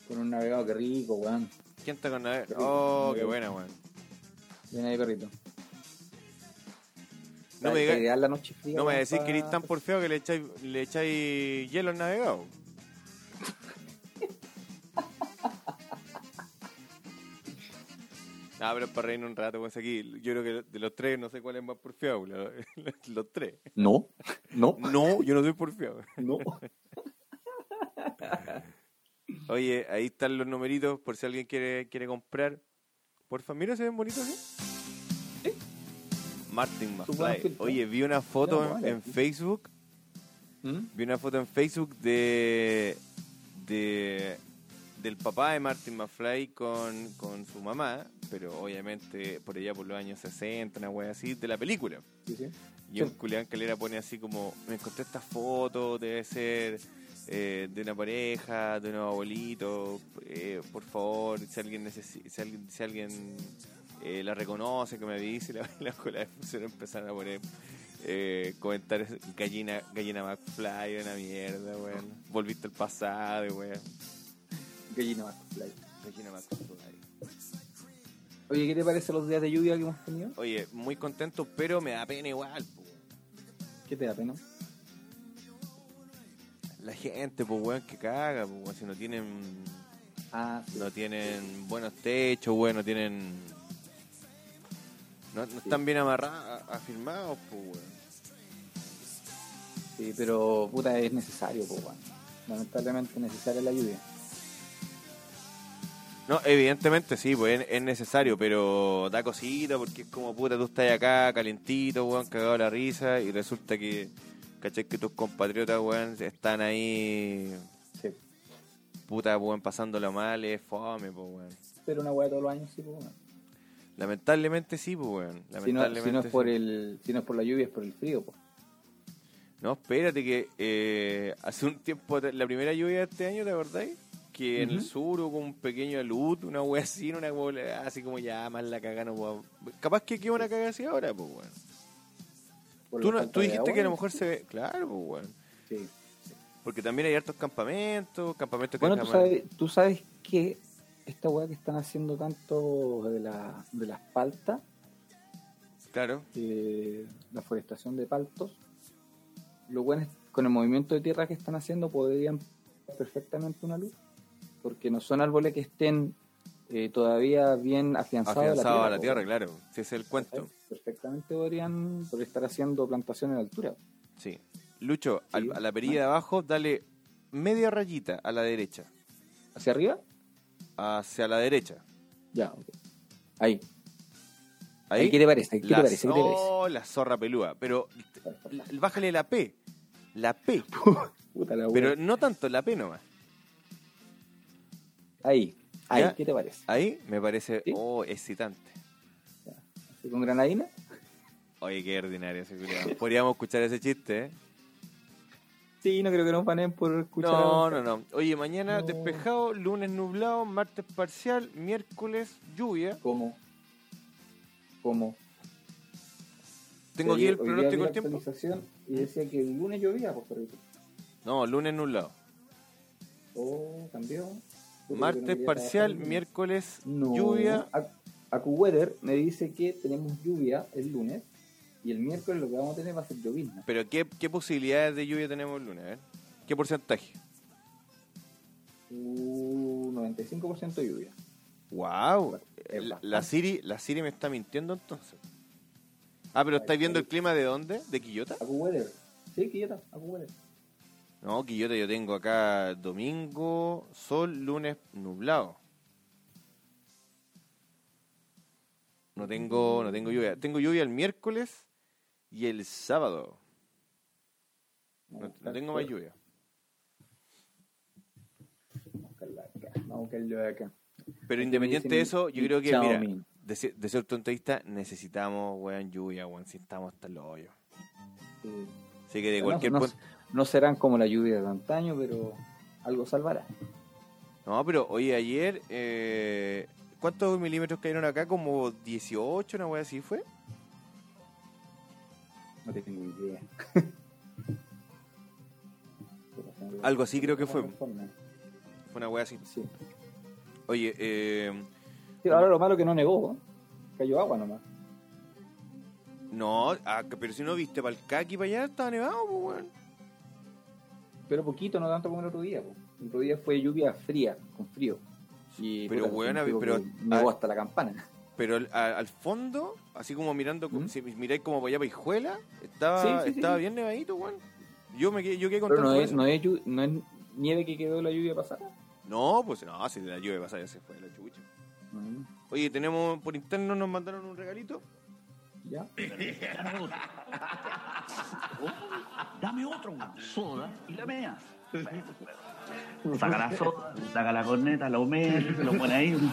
Con un navegado que rico, weón. ¿Quién está con. Qué rico. Oh, qué buena, weón. Viene ahí, perrito. No me digas- No me decís que eres tan porfeo que le echáis, le echáis hielo al navegado. Ah, pero para reírnos un rato, pues aquí, yo creo que de los tres no sé cuál es más porfiado, los, los tres. No, no, No, yo no soy porfiado. no. Oye, ahí están los numeritos por si alguien quiere, quiere comprar. Porfa, mira, se ven bonitos así. Martin McFly. Oye, vi una foto No, en- vale. en Facebook ¿Mm? Vi una foto en Facebook de de del papá de Martin McFly con, con su mamá, pero obviamente por allá por los años 60, una wea así, de la película. Sí, sí. Y un Julián Calera pone así como, me encontré esta foto, debe ser eh, de una pareja, de un abuelito, eh, por favor, si alguien necesi- si alguien, si alguien eh, la reconoce, que me avise, la, la escuela de función empezaron a poner eh, comentarios, gallina, gallina McFly, una mierda, weón. Volviste al pasado, weón. Gallina más fly. Gallina McFly. Oye, ¿qué te parece los días de lluvia que hemos tenido? Oye, muy contento, pero me da pena igual, po. ¿Qué te da pena? La gente, pues, weón, que caga, pues, si no tienen Ah, sí. no tienen buenos techos, weón, no tienen... No, no están bien amarrados, afirmados, pues, weón. Sí, pero puta, es necesario, pues, weón. Lamentablemente es necesaria la lluvia. No, evidentemente sí, pues es, es necesario, pero da cosita porque es como puta, tú estás acá calentito, weón, cagado la risa y resulta que, caché que tus compatriotas, weón, están ahí, Sí. puta, weón, pasándolo mal, es fome, pues, weón. Pero una weá todos los años, sí, pues, weón. Lamentablemente sí, pues, weón. Si no, Lamentablemente si no es por sí. el, si no es por la lluvia, es por el frío, pues. No, espérate que eh, hace un tiempo, la primera lluvia de este año, ¿te acordáis? Que en el sur hubo un pequeño alud, una wea así, una wea así como ya más la caga no puedo- Capaz que queda una caga así ahora, pues, weón. Tú, no- dijiste agua, que a lo mejor se ve. Claro, pues, weón. Sí. Porque también hay hartos campamentos, campamentos que Bueno, tú sabes, tú sabes que esta weá que están haciendo tanto de, la, de las paltas, Claro, eh, la forestación de paltos, los buenos con el movimiento de tierra que están haciendo podrían perfectamente una luz, porque no son árboles que estén eh, todavía bien afianzados, afianzado a la po, tierra, weón. claro. Si es el cuento. Perfectamente podrían, podrían estar haciendo plantaciones de altura. Sí. Lucho, al- a la perilla de abajo, dale media rayita a la derecha. ¿Hacia arriba? Hacia la derecha. Ya, ok. Ahí. Ahí. ¿Qué te parece? ¿Qué La- te parece? ¿Qué te parece? Oh, la zorra pelúa. Pero bájale la P. La P. Puta la Pero no tanto, la P nomás. Ahí. Ahí, ¿Ya? ¿qué te parece? Ahí me parece, ¿Sí? oh, excitante. ¿Así con granadina? Oye, qué ordinario ese. Podríamos escuchar ese chiste, ¿eh? Sí, no creo que nos banen por escuchar. No, no, no. Oye, mañana No. despejado, lunes nublado, martes parcial, miércoles lluvia. ¿Cómo? ¿Cómo? Tengo aquí el pronóstico del tiempo. Y decía que el lunes llovía, pues, pero No, lunes nublado. Oh, cambió. Martes parcial, miércoles No. lluvia. Ac- AccuWeather me dice que tenemos lluvia el lunes y el miércoles lo que vamos a tener va a ser llovizna. Pero ¿qué, qué posibilidades de lluvia tenemos el lunes? A ver. ¿Qué porcentaje? Un 95% de lluvia. Wow. La, Siri, la Siri me está mintiendo entonces. Ah, pero ¿estáis viendo el clima de dónde? ¿De Quillota? AccuWeather. Sí, Quillota, AccuWeather. No, Quillota yo tengo acá domingo, sol, lunes, nublado. No tengo, no tengo lluvia. Tengo lluvia el miércoles y el sábado. No, no tengo más lluvia. Pero independiente de eso, yo creo que, mi mira, de, de ser tonteísta, necesitamos, weón, lluvia, weón, si estamos hasta los hoyos. Sí. Así que de cualquier punto... no serán como la lluvia de antaño, pero algo salvará. No, pero oye, ayer, eh, ¿cuántos milímetros cayeron acá? Como 18, una wea así fue. No tengo idea. Algo así creo que fue. Sí. Fue una wea así. Oye, eh, Sí, ahora lo malo que no negó. ¿eh? Cayó agua nomás. no, ah, pero si no viste para el caqui para allá, estaba nevado, pues, weón. Pero poquito, no tanto como el otro día. po. El otro día fue lluvia fría, con frío. Y, Pero, puta, significó pero- Nevó ah, hasta la campana. Pero al, al fondo, así como mirando, ¿Mm? si miráis como para allá para Hijuela, estaba, Sí, sí, sí, estaba sí. bien nevadito, weón. Yo me quedé, yo quedé Pero contento no con es, eso. no, es, llu- no es nieve que quedó la lluvia pasada. No, pues no, si la lluvia pasada ya se fue la chucha. Mm, Oye, tenemos por interno nos mandaron un regalito. Ya. Dame otro. Dame otro, soda y la mea. saca la soda, saca la corneta, lo mete, se lo pone ahí.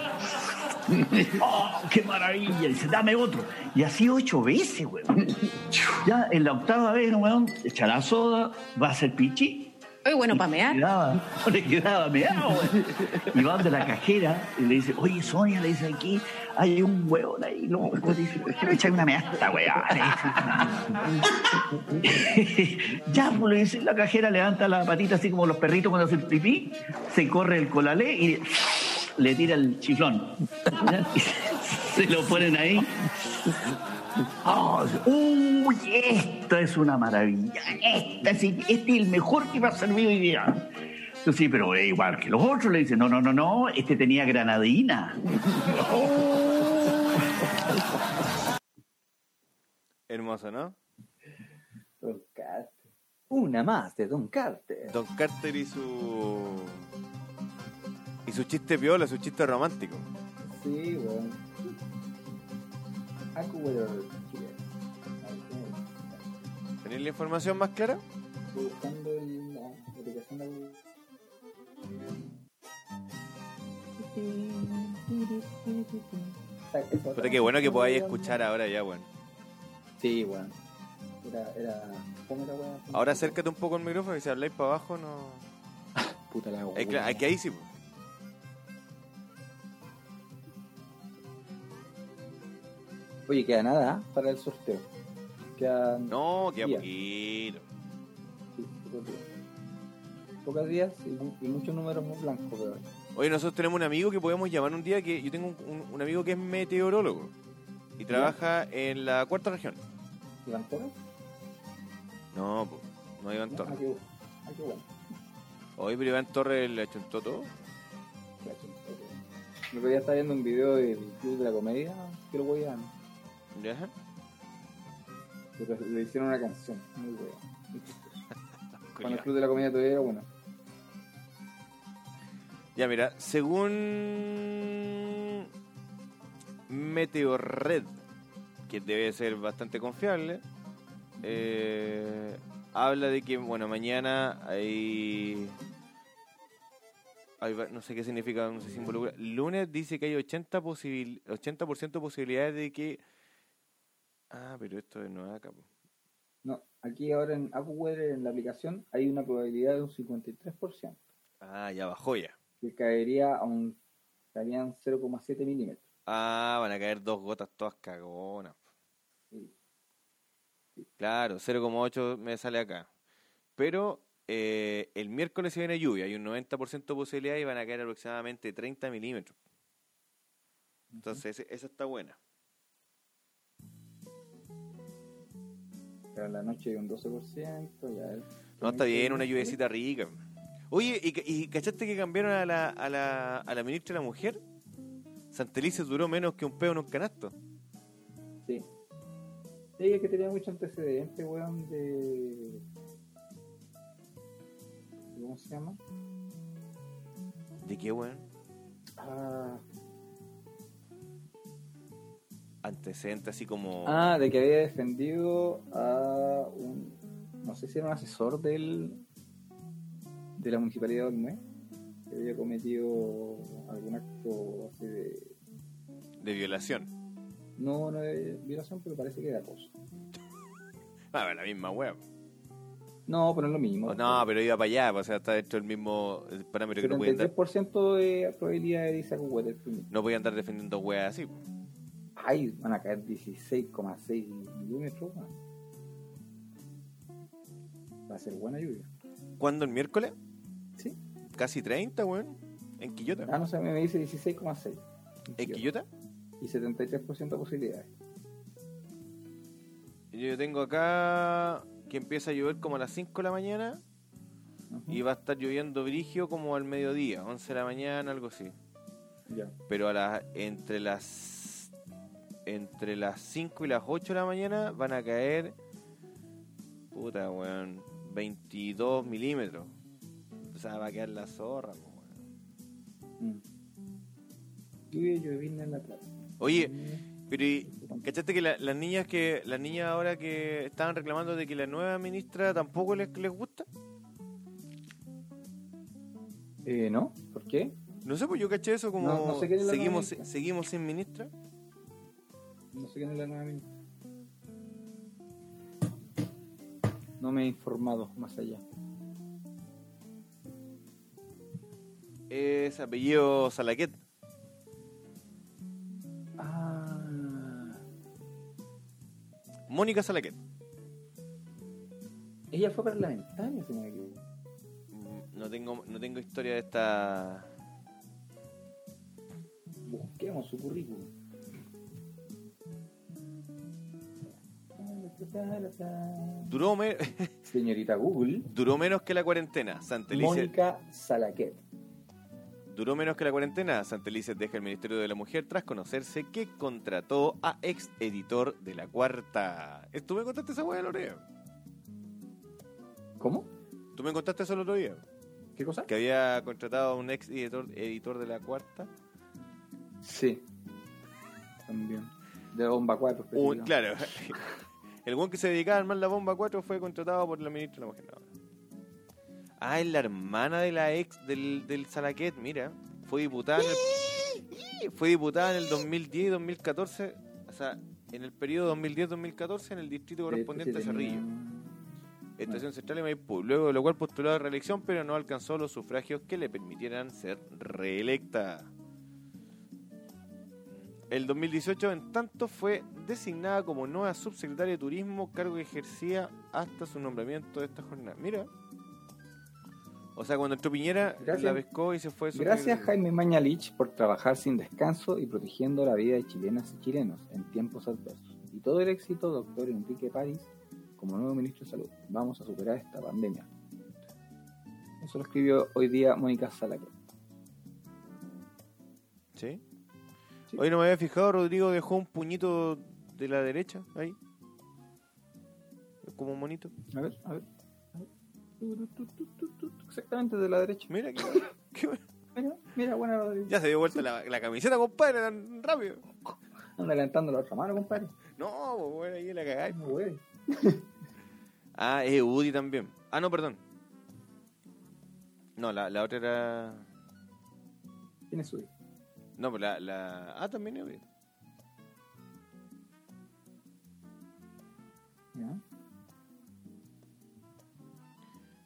¡Oh, qué maravilla! Dice, dame otro. Y así ocho veces, weón. Ya en la octava vez, weón, echa la soda, va a hacer pichi. Oye, bueno, para Le mear. quedaba, no le quedaba meado. Y va donde la cajera y le dice, oye, Sonia, le dice aquí, hay un huevón ahí, loco. Dice, quiero echarme una meada, weón. ya, pues le dice, la cajera levanta la patita así como los perritos cuando hacen pipí, se corre el colalé y le tira el chiflón. Se lo ponen ahí. Oh, ¡Uy! Esto es una maravilla. Esta sí- este es el mejor que me ha servido hoy día. Yo, sí, pero es igual que los otros. Le dicen, no, no, no, no, este tenía granadina. Hermoso, ¿no? Don Carter. Una más de Don Carter. Don Carter y su. Y su chiste piola, su chiste romántico. Sí, weón. Chile. ¿Tenéis la información más clara? Estoy buscando el- la aplicación de. Puta, qué bueno que podáis escuchar ahora ya, weón. Sí, weón. Era, era. ¿Cómo era, weón? Ahora acércate un poco al micrófono y si habláis para abajo, no. Puta la Hay que, hay que ahí sí. po. Oye, queda nada ¿ah? para el sorteo. Queda. No, queda Ya. poquito. sí, pocos días. Pocos días y, mu- y muchos números muy blancos, pero. Oye, nosotros tenemos un amigo que podemos llamar un día que yo tengo un, un- un amigo que es meteorólogo y trabaja en la cuarta región. ¿Iván Torres? No, po, no Iván No, Torres. ah, qué, ah, bueno. Hoy, pero Iván Torres le achuntó todo. Qué achón, ok. El otro día estaba viendo un video del Club de la Comedia que lo voy a. ¿Ya? Pero le hicieron una canción, muy buena. Cuando el Club de la Comedia todavía era bueno. Ya, mira, según Meteorred, que debe ser bastante confiable, eh, habla de que, bueno, mañana hay, No sé qué significa, no sé si involucra. Lunes dice que hay 80%, posibil, 80 posibilidades de que. Ah, pero esto no es acá. po. No, aquí ahora en AccuWeather, en la aplicación, hay una probabilidad de un 53%, Ah, ya bajó ya. que caería a un. caerían 0,7 milímetros. Ah, van a caer dos gotas todas cagonas. Sí. Claro, 0,8 me sale acá. Pero eh, el miércoles se viene lluvia, hay un 90% de posibilidad y van a caer aproximadamente 30 milímetros. Entonces, esa está buena. Pero en la noche hay un 12%, ya es- No, está bien, una lluviecita rica. Oye, ¿y, ca- y cachaste que cambiaron a la, a, la, a la ministra de la Mujer? Santelice duró menos que un peo en un canasto. Sí. Sí, es que tenía mucho antecedente, weón, de... ¿Cómo se llama? ¿De qué, weón? Ah, Antecedente así como... ah, de que había defendido a un... No sé si era un asesor del de la municipalidad de Olmué, que había cometido algún acto así de... De violación. No, no de violación, pero parece que de acoso. Ah, la misma weón. No, pero no es lo mismo. No, pero iba para allá, o sea, está dentro del mismo parámetro que no podían, dar, 73% de probabilidad de dice el no podían andar defendiendo weas así. Ay, van a caer 16,6 milímetros. Va a ser buena lluvia. ¿Cuándo el miércoles? Sí. Casi 30, weón. En Quillota. Ah, no sé, me dice 16,6. ¿En Quillota? Y 73% de posibilidades. Yo tengo acá que empieza a llover como a las 5 de la mañana y va a estar lloviendo brigio como al mediodía, 11 de la mañana, algo así. Ya. Pero a las entre las entre las 5 y las 8 de la mañana van a caer puta weón 22 milímetros. O sea, va a quedar la zorra, weón. Mm. Lluvia llovina en la plata. Oye, pero y, ¿cachaste que la- las niñas que las niñas ahora que estaban reclamando de que la nueva ministra tampoco les, les gusta? Eh, ¿No? ¿Por qué? No sé, pues yo caché eso como No- no sé seguimos, seguimos sin ministra. No sé quién es la nueva ministra. No me he informado más allá. Es apellido Salaquet. Ah, Mónica Salaquet. ella fue parlamentaria, si no me equivoco. Mm, No tengo, no tengo historia de esta. Busquemos su currículum. Duró, me- Señorita Google, duró menos que la cuarentena. Santelice, Mónica Salaquet. duró menos que la cuarentena. Santelice deja el Ministerio de la Mujer tras conocerse que contrató a ex editor de la cuarta. ¿Tú me contaste esa weá el otro día? ¿Cómo? ¿Tú me contaste eso el otro día? ¿Qué cosa? Que había contratado a un ex editor, editor de la cuarta. Sí. También. De bomba 4. Un- claro. El buen que se dedicaba a armar la bomba 4 fue contratado por la ministra de la Mujer. No. Ah, es la hermana de la ex del, del Salaquet, mira. Fue diputada en el, fue diputada en el 2010 y 2014. O sea, en el periodo 2010-2014 en el distrito correspondiente a Cerrillo. Estación Central de Maipú, luego de lo cual postuló a reelección, pero no alcanzó los sufragios que le permitieran ser reelecta. El 2018, en tanto, fue designada como nueva subsecretaria de Turismo, cargo que ejercía hasta su nombramiento de esta jornada. Mira. O sea, cuando entró Piñera, Gracias. la pescó y se fue. Gracias subsecretaria. Jaime Mañalich por trabajar sin descanso y protegiendo la vida de chilenas y chilenos en tiempos adversos. Y todo el éxito, doctor Enrique París, como nuevo ministro de Salud. Vamos a superar esta pandemia. Eso lo escribió hoy día Mónica Salaquet. ¿Sí? Sí. Hoy no me había fijado, Rodrigo dejó un puñito de la derecha ahí. Como un monito. A ver, a ver. a Exactamente de la derecha. Mira, qué, qué bueno. Mira, mira, buena. Ya se dio vuelta la, la camiseta, compadre, tan rápido. Anda levantando la otra mano, compadre. No, pues bueno, ahí la cagáis. No, güey. Ah, es Udi también. Ah, no, perdón. No, la, la otra era. ¿Quién es su No, pues la, la. Ah, también es Udi.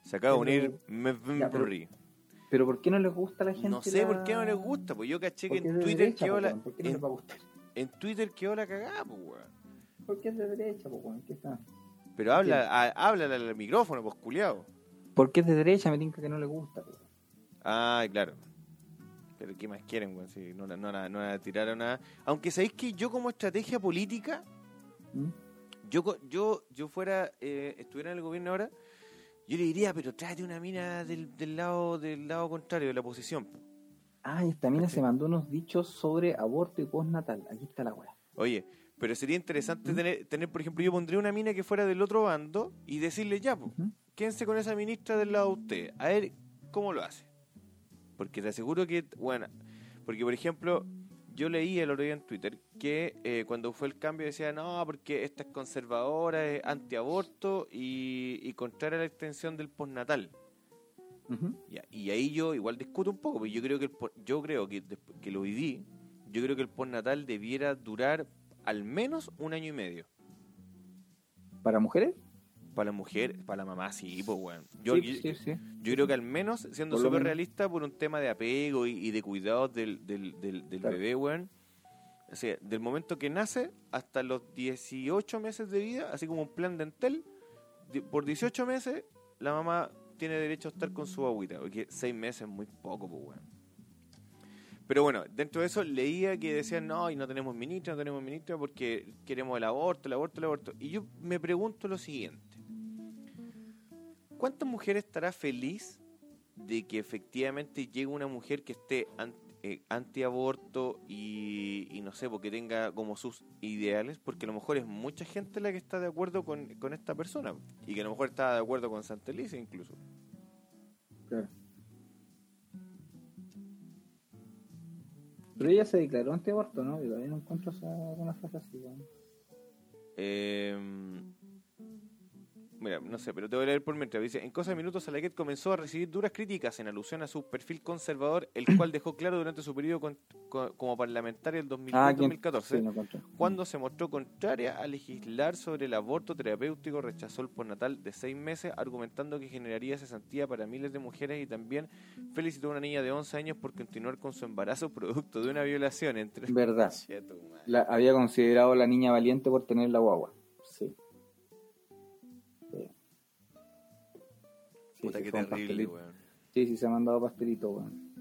Se acaba de unir Mevri. Pero- ¿Pero por qué no les gusta a la gente? No sé la- por qué no les gusta, pues yo caché que en Twitter derecha, quedó la. weón. ¿Por qué no En, les va a gustar? en Twitter quedó la cagada, pues weón. Porque es de derecha, weón. ¿Qué está? Pero habla, a- háblale al micrófono, pues culiado. Porque es de derecha, me tinca que no le gusta, po. Ah, claro. Pero ¿qué más quieren, weón? Si no, la- no, no la tiraron nada. Aunque sabéis que yo como estrategia política, ¿Mm? Yo yo yo fuera, eh, estuviera en el gobierno ahora, yo le diría, pero tráete una mina del, del lado del lado contrario, de la oposición. po. Ah, esta mina se mandó unos dichos sobre aborto y postnatal. Aquí está la weá. Oye, pero sería interesante tener, tener, por ejemplo, yo pondría una mina que fuera del otro bando y decirle, ya, pues, quédense con esa ministra del lado de usted. A ver cómo lo hace. Porque te aseguro que, bueno, porque por ejemplo, yo leí el otro día en Twitter que eh, cuando fue el cambio decía, no, porque esta es conservadora, es antiaborto y, y contraria a la extensión del postnatal. Ya, y ahí yo igual discuto un poco, porque yo creo que el, yo creo que, que lo viví, yo creo que el postnatal debiera durar al menos un año y medio. ¿Para mujeres? Para la mujer, para la mamá, sí, pues, weón. Yo, sí, yo- sí, sí. yo creo que al menos, siendo súper realista, por un tema de apego y, y de cuidados del, del, del, del Claro. bebé, weón. O sea, del momento que nace hasta los 18 meses de vida, así como un plan de Entel, di- por 18 meses la mamá tiene derecho a estar con su agüita, porque 6 meses es muy poco, pues, weón. Pero bueno, dentro de eso leía que decían, no, y no tenemos ministra, no tenemos ministra porque queremos el aborto, el aborto, el aborto. Y yo me pregunto lo siguiente. ¿Cuántas mujeres estará feliz de que efectivamente llegue una mujer que esté eh, antiaborto y, y no sé, porque tenga como sus ideales? Porque a lo mejor es mucha gente la que está de acuerdo con, con esta persona y que a lo mejor está de acuerdo con Santa Elisa incluso. Claro. Pero ella se declaró antiaborto, ¿no? Yo todavía no encuentro esa, una frase así, weón. Eh, mira, no sé, pero te voy a leer por mientras. Dice, en cosa de minutos Salaquet comenzó a recibir duras críticas en alusión a su perfil conservador, el cual dejó claro durante su periodo con- con- como parlamentario del Ah, ¿quién? 2014, Sí, no encontré. cuando se mostró contraria a legislar sobre el aborto terapéutico, rechazó el postnatal de seis meses, argumentando que generaría cesantía para miles de mujeres y también felicitó a una niña de 11 años por continuar con su embarazo producto de una violación entre... Verdad. La, había considerado la niña valiente por tener la guagua. Puta, sí, qué terrible, weón. Sí, sí, se ha mandado pastelito, weón.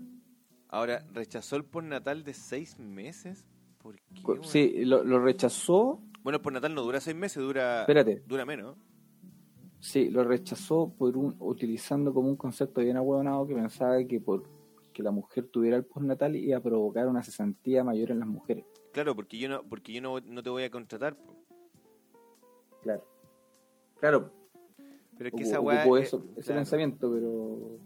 Ahora, ¿rechazó el postnatal de seis meses? ¿Por qué? Co- weón? Sí, lo, lo rechazó. Bueno, el postnatal no dura seis meses, dura, Espérate. dura menos. Sí, lo rechazó por un, utilizando como un concepto bien ahueonado que pensaba que por que la mujer tuviera el postnatal iba a provocar una cesantía mayor en las mujeres. Claro, porque yo no, porque yo no, no te voy a contratar. po. Claro. Claro, Pero es que esa weá. es- ese claro. pensamiento, pero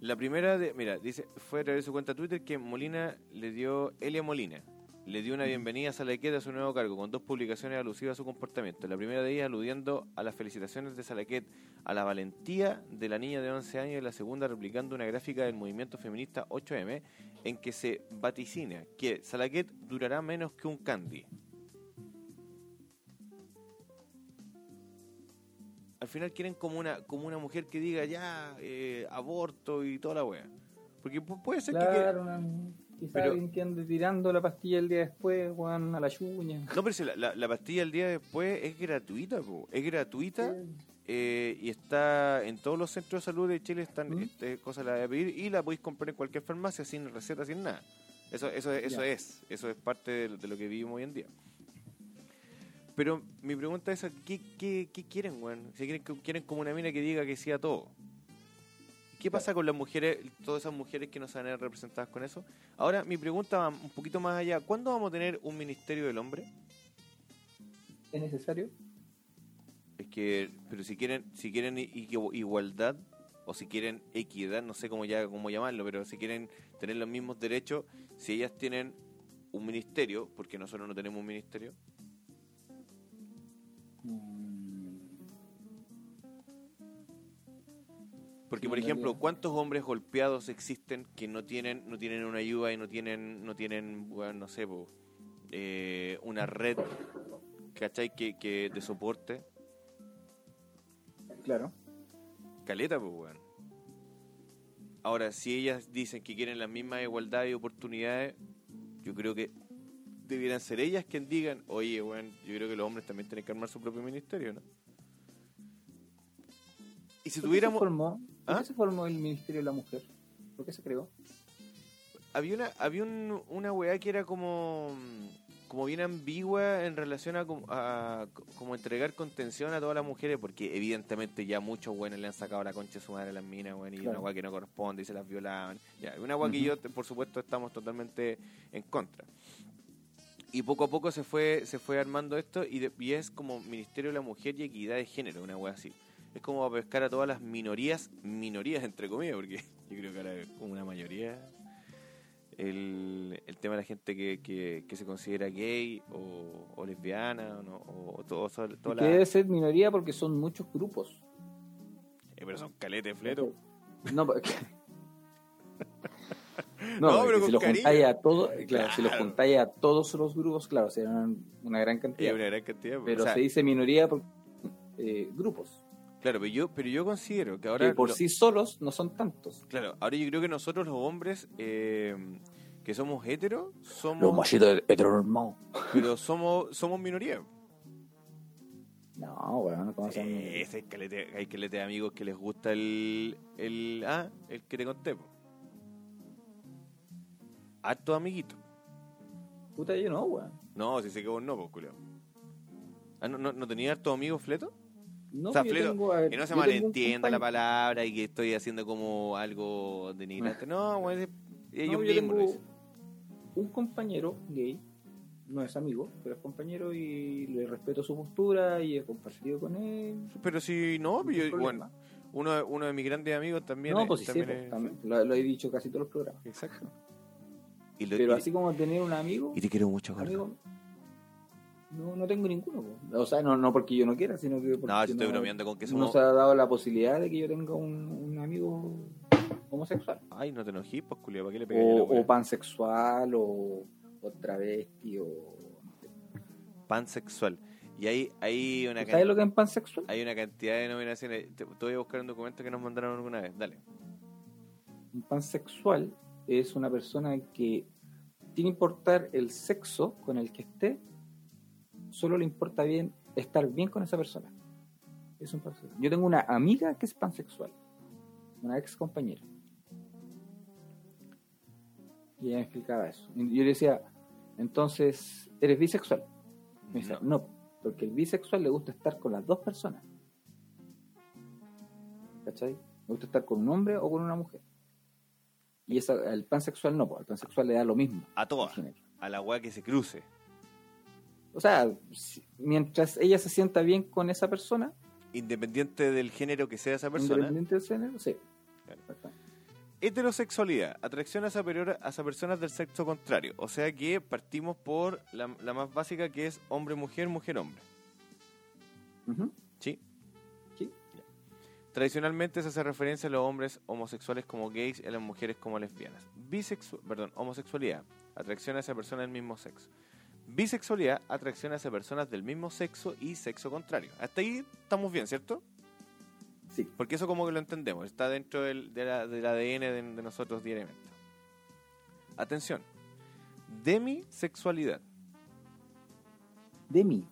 La primera, de, mira, dice, fue a través de su cuenta Twitter que Molina le dio, Elia Molina, le dio una bienvenida a Salaquet a su nuevo cargo, con dos publicaciones alusivas a su comportamiento. La primera de ellas aludiendo a las felicitaciones de Salaquet a la valentía de la niña de 11 años y la segunda replicando una gráfica del movimiento feminista 8M en que se vaticina que Salaquet durará menos que un candy. Al final quieren como una, como una mujer que diga ya, eh, aborto y toda la wea. Porque pu- puede ser que... claro, una, quizá Pero- alguien que ande tirando la pastilla el día después, weón, a la chuña. No, pero si la, la- la pastilla el día después es gratuita, po. es gratuita eh, y está en todos los centros de salud de Chile, están ¿Mm? este, cosas la de pedir y la podéis comprar en cualquier farmacia sin receta, sin nada. Eso, eso, eso es, eso es parte de, de lo que vivimos hoy en día. Pero mi pregunta es, ¿qué, qué, qué quieren, weón? Si quieren, quieren como una mina que diga que sí a todo. ¿Qué pasa con las mujeres, todas esas mujeres que no se van a ver representadas con eso? Ahora, mi pregunta va un poquito más allá. ¿Cuándo vamos a tener un ministerio del hombre? ¿Es necesario? Es que, pero si quieren, si quieren igualdad o si quieren equidad, no sé cómo ya cómo llamarlo, pero si quieren tener los mismos derechos, si ellas tienen un ministerio, porque nosotros no tenemos un ministerio, porque Sí, por ejemplo. ¿cuántos hombres golpeados existen que no tienen no tienen una ayuda y no tienen no tienen, bueno, no sé, po, eh, una red, ¿cachai? Que, que de soporte. Claro. Caleta, pues, weón. Ahora, si ellas dicen que quieren la misma igualdad y oportunidades, yo creo que debieran ser ellas quien digan, oye, weón, yo creo que los hombres también tienen que armar su propio ministerio, ¿no? Y si ¿Por qué tuviéramos... se formó, ¿por ¿Ah? qué se formó el Ministerio de la Mujer? ¿Por qué se creó? Había una había un- una weá que era como como bien ambigua en relación a, como- a co- como entregar contención a todas las mujeres porque evidentemente ya muchos buenos le han sacado la concha a su madre a las minas weón, y Claro. una weá que no corresponde y se las violaban ya una weá que yo por supuesto estamos totalmente en contra y poco a poco se fue se fue armando esto y, de- y es como Ministerio de la Mujer y Equidad de Género una weá así es como a pescar a todas las minorías minorías entre comillas porque yo creo que ahora es como una mayoría el, el tema de la gente que, que, que se considera gay o, o lesbiana o, no, o, todo, sobre- toda la- debe ser minoría porque son muchos grupos. Eh, pero son calete fleto. No, porque- No, no, pero si lo cariño. juntáis a todos, claro, si lo Claro. juntáis a todos los grupos, claro, serán una gran cantidad. una gran cantidad. pero o sea, se dice minoría por eh, grupos. Claro, pero yo, pero yo considero que ahora... que por lo- sí solos no son tantos. Claro, ahora yo creo que nosotros los hombres eh, que somos heteros, somos... machitos heteronormados. Pero somos, somos minoría. No, bueno, ¿cómo se llama? Eh, ese calete- hay calete de amigos que les gusta el, el... Ah, el que te conté. po. Harto amiguito. Puta, yo no, weón. No, si sé que vos no, pues, culiao. Ah, ¿no, no, no tenía hartos amigos fleto? No, o sea, yo fleto, tengo, a ver, que no se malentienda la palabra y que estoy haciendo como algo denigrante. No, güey, es- ellos No, yo mismos lo tengo dicen. un compañero gay, no es amigo, pero es compañero y le respeto su postura y he compartido con él. Pero si no, sin yo, bueno, uno, de- uno de mis grandes amigos también no, es- pues sí, sí, también pues, es- también, lo, lo he dicho casi todos los programas. Exacto. Y, lo- Pero y- así como tener un amigo, y te quiero mucho, amigo No, no tengo ninguno. po. O sea, no, no porque yo no quiera, sino que porque No, si estoy bromeando con que no somos... se ha dado la posibilidad de que yo tenga un, un amigo homosexual. Ay, no te enojí, pues, culiao, ¿para qué le pegué O, o pansexual, o, o travesti, o... Pansexual. Y hay, hay una ¿Sabes lo que es pansexual? Hay una cantidad de denominaciones. Te, te voy a buscar un documento que nos mandaron alguna vez. Dale. Un pansexual es una persona que, sin importar el sexo con el que esté, solo le importa bien estar bien con esa persona. Es un pansexual. Yo tengo una amiga que es pansexual, una ex compañera. Y ella me explicaba eso. Y yo le decía, entonces, ¿eres bisexual? Me dice, No. no, porque el bisexual le gusta estar con las dos personas. ¿Cachai? Le gusta estar con un hombre o con una mujer. Y esa, el pansexual no, pues, al pansexual le da lo mismo. A todas. A la weá que se cruce. O sea, mientras ella se sienta bien con esa persona, Independiente del género que sea esa persona. independiente del género, sí. Claro. Heterosexualidad. Atracción hacia, perior- hacia personas del sexo contrario. O sea que partimos por la, la más básica que es hombre-mujer, mujer-hombre. ¿Sí? Tradicionalmente se hace referencia a los hombres homosexuales como gays y a las mujeres como lesbianas. Bisexu perdón, homosexualidad, atracción hacia personas del mismo sexo. Bisexualidad, atracción hacia personas del mismo sexo y sexo contrario. Hasta ahí estamos bien, ¿cierto? Sí. Porque eso como que lo entendemos, está dentro del, de la- del ADN de, de nosotros diariamente. Atención, demisexualidad. De mí.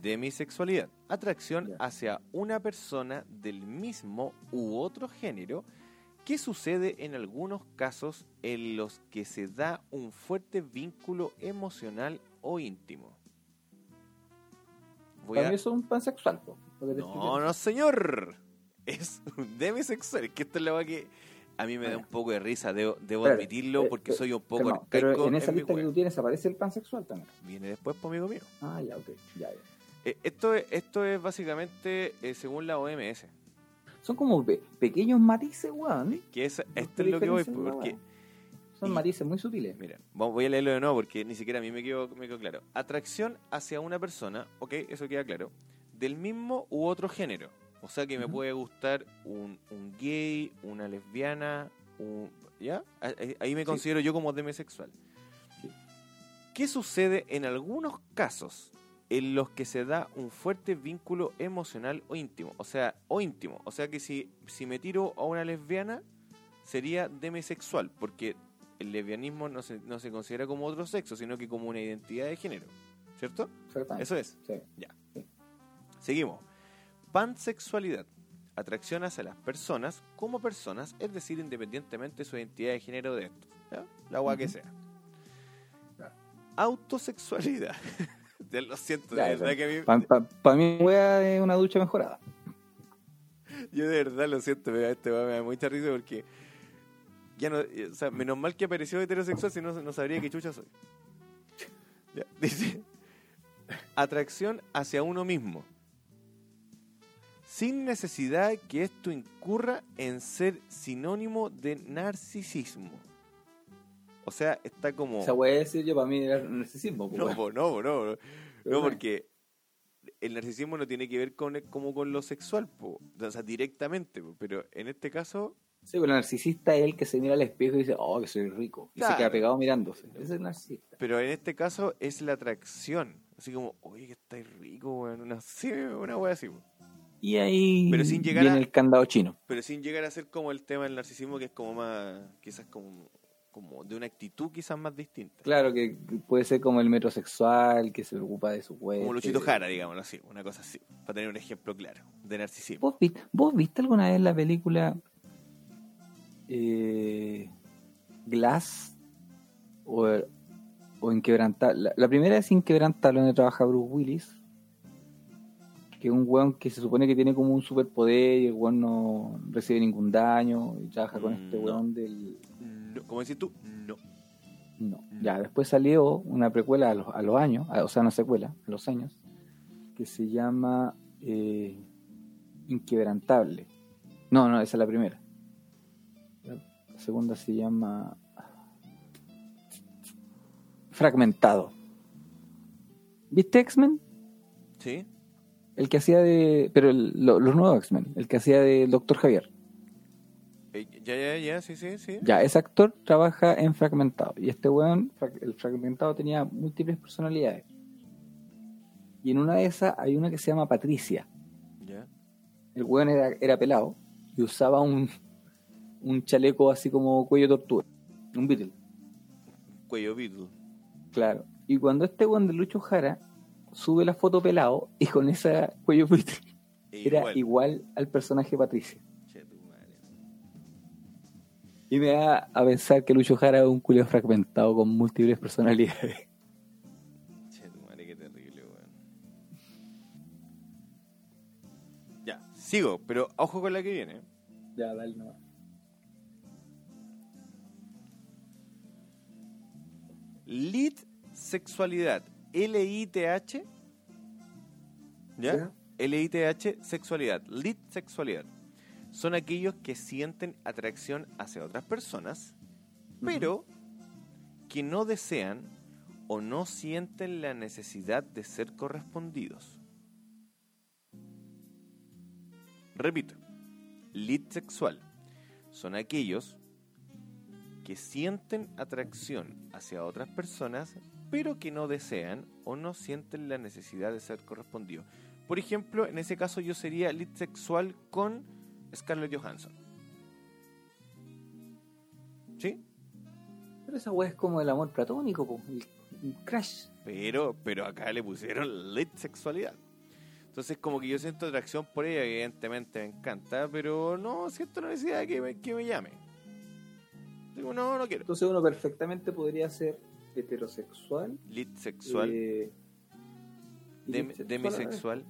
Demisexualidad. Atracción hacia una persona del mismo u otro género que sucede en algunos casos en los que se da un fuerte vínculo emocional o íntimo. Voy Para a- mí es un pansexual. No, no, señor. Es un demisexual. Es que esto es la que a mí me da un poco de risa. Debo, debo admitirlo eh, porque eh, soy un poco Calmado, Pero arcaico en esa lista que tú tienes aparece el pansexual también. Viene después, por amigo mío. Ah, ya, ok. Ya, ya. Eh, esto, es, esto es básicamente eh, según la OMS. Son como pe- pequeños matices, weón. Que es, ¿Qué esto es lo que voy, porque? Son y- matices muy sutiles. mira, voy a leerlo de nuevo porque ni siquiera a mí me quedó, me quedó claro. Atracción hacia una persona, ok, eso queda claro, del mismo u otro género. O sea que me puede gustar un, un gay, una lesbiana, un, ¿ya? Ahí, ahí me Sí. considero yo como demisexual. Sí. ¿Qué sucede en algunos casos en los que se da un fuerte vínculo emocional o íntimo? O sea, o íntimo. O sea que si, si me tiro a una lesbiana, sería demisexual, porque el lesbianismo no se, no se considera como otro sexo, sino que como una identidad de género. ¿Cierto? Eso es. Sí. Seguimos. Pansexualidad. Atracción hacia las personas como personas, es decir, independientemente de su identidad de género de estos. ¿ya? La agua que sea. Autosexualidad. Ya lo siento, de verdad que a mí, Para mí, wea es una ducha mejorada. yo de verdad lo siento, pero este weón me da mucha risa porque ya no, eh, o sea, menos mal que apareció heterosexual, si no, no sabría qué chucha soy. Ya, dice, atracción hacia uno mismo. Sin necesidad que esto incurra en ser sinónimo de narcisismo. O sea, está como... Esa wea decir yo para mí era narcisismo. po, No, po, no, po, no, no. No, porque el narcisismo no tiene que ver con como con lo sexual, po. o sea, directamente, pero en este caso, Sí, pero el narcisista es el que se mira al espejo y dice, oh, que soy rico. Y Claro. se queda pegado mirándose. Ese es el narcisista. pero en este caso es la atracción, así como, oye, que estáis rico, weón, una, sí, una wea así, po. Y ahí Pero sin llegar viene a- el candado chino. pero sin llegar a ser como el tema del narcisismo que es como más, quizás como, como de una actitud quizás más distinta. Claro que puede ser como el metrosexual que se preocupa de su cuerpo. Como Luchito Jara, digámoslo así, una cosa así, para tener un ejemplo claro de narcisismo. ¿Vos, vi- vos viste alguna vez la película eh, Glass o, o Inquebrantable? La, la primera es Inquebrantable, donde trabaja Bruce Willis, que es un weón que se supone que tiene como un superpoder y el weón no recibe ningún daño y trabaja con Mm, este no. weón del... No, como decís tú, no. No, Mm. ya, después salió una precuela a los, a los años, a- o sea, una secuela a los años, que se llama eh, Inquebrantable. No, no, esa es la primera. La segunda se llama Fragmentado. ¿Viste X-Men? ¿Sí? El que hacía de. Pero el- lo- los nuevos X-Men. El que hacía de Doctor Javier. Eh, ya, ya, ya, sí, sí, sí. Ya, ese actor trabaja en Fragmentado. Y este weón, el Fragmentado tenía múltiples personalidades. Y en una de esas hay una que se llama Patricia. Ya. El weón era, era pelado y usaba un, un chaleco así como cuello tortuga. Un Beatle, Cuello Beatle. claro. Y cuando este weón de Lucho Jara sube la foto pelado y con ese cuello Beatle, era Igual. igual al personaje Patricia. Y me da a pensar que Lucho Jara es un culio fragmentado con múltiples personalidades. Che, tu madre, qué terrible, weón. Ya, sigo, pero ojo con la que viene. Ya, dale nomás. Lit sexualidad. L-I-T-H. ¿Ya? Ya. L-I-T-H, sexualidad. Lit sexualidad. Son aquellos que sienten atracción hacia otras personas, pero que no desean o no sienten la necesidad de ser correspondidos. Repito, lit sexual son aquellos que sienten atracción hacia otras personas, pero que no desean o no sienten la necesidad de ser correspondidos. Por ejemplo, en ese caso yo sería lit sexual con Scarlett Johansson. ¿Sí? Pero esa weá es como el amor platónico, po, el, el crash. Pero, pero acá le pusieron lit sexualidad. Entonces como que yo siento atracción por ella, evidentemente me encanta, pero no siento la necesidad de que me, que me llame. Digo, no, no quiero. Entonces uno perfectamente podría ser heterosexual, Lit sexual, eh, demisexual,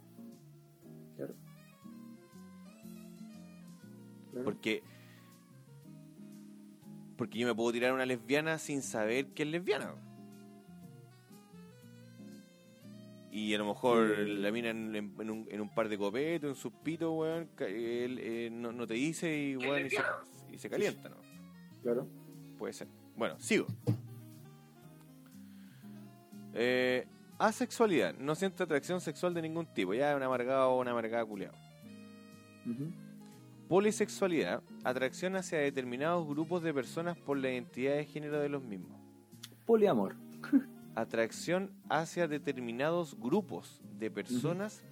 Claro. porque porque yo me puedo tirar a una lesbiana sin saber que es lesbiana. Y a lo mejor Eh. la mina en, en- en un, en un par de copetos, en sus pitos, weón, él, eh, no, no te dice y, weón, y, se, y se calienta, ¿no? Claro. Puede ser. Bueno, sigo. Eh, asexualidad. No siente atracción sexual de ningún tipo. Ya es un amargado o una amargada culiao. Ujú. Polisexualidad. Atracción hacia determinados grupos de personas por la identidad de género de los mismos. Poliamor. Atracción hacia determinados grupos de personas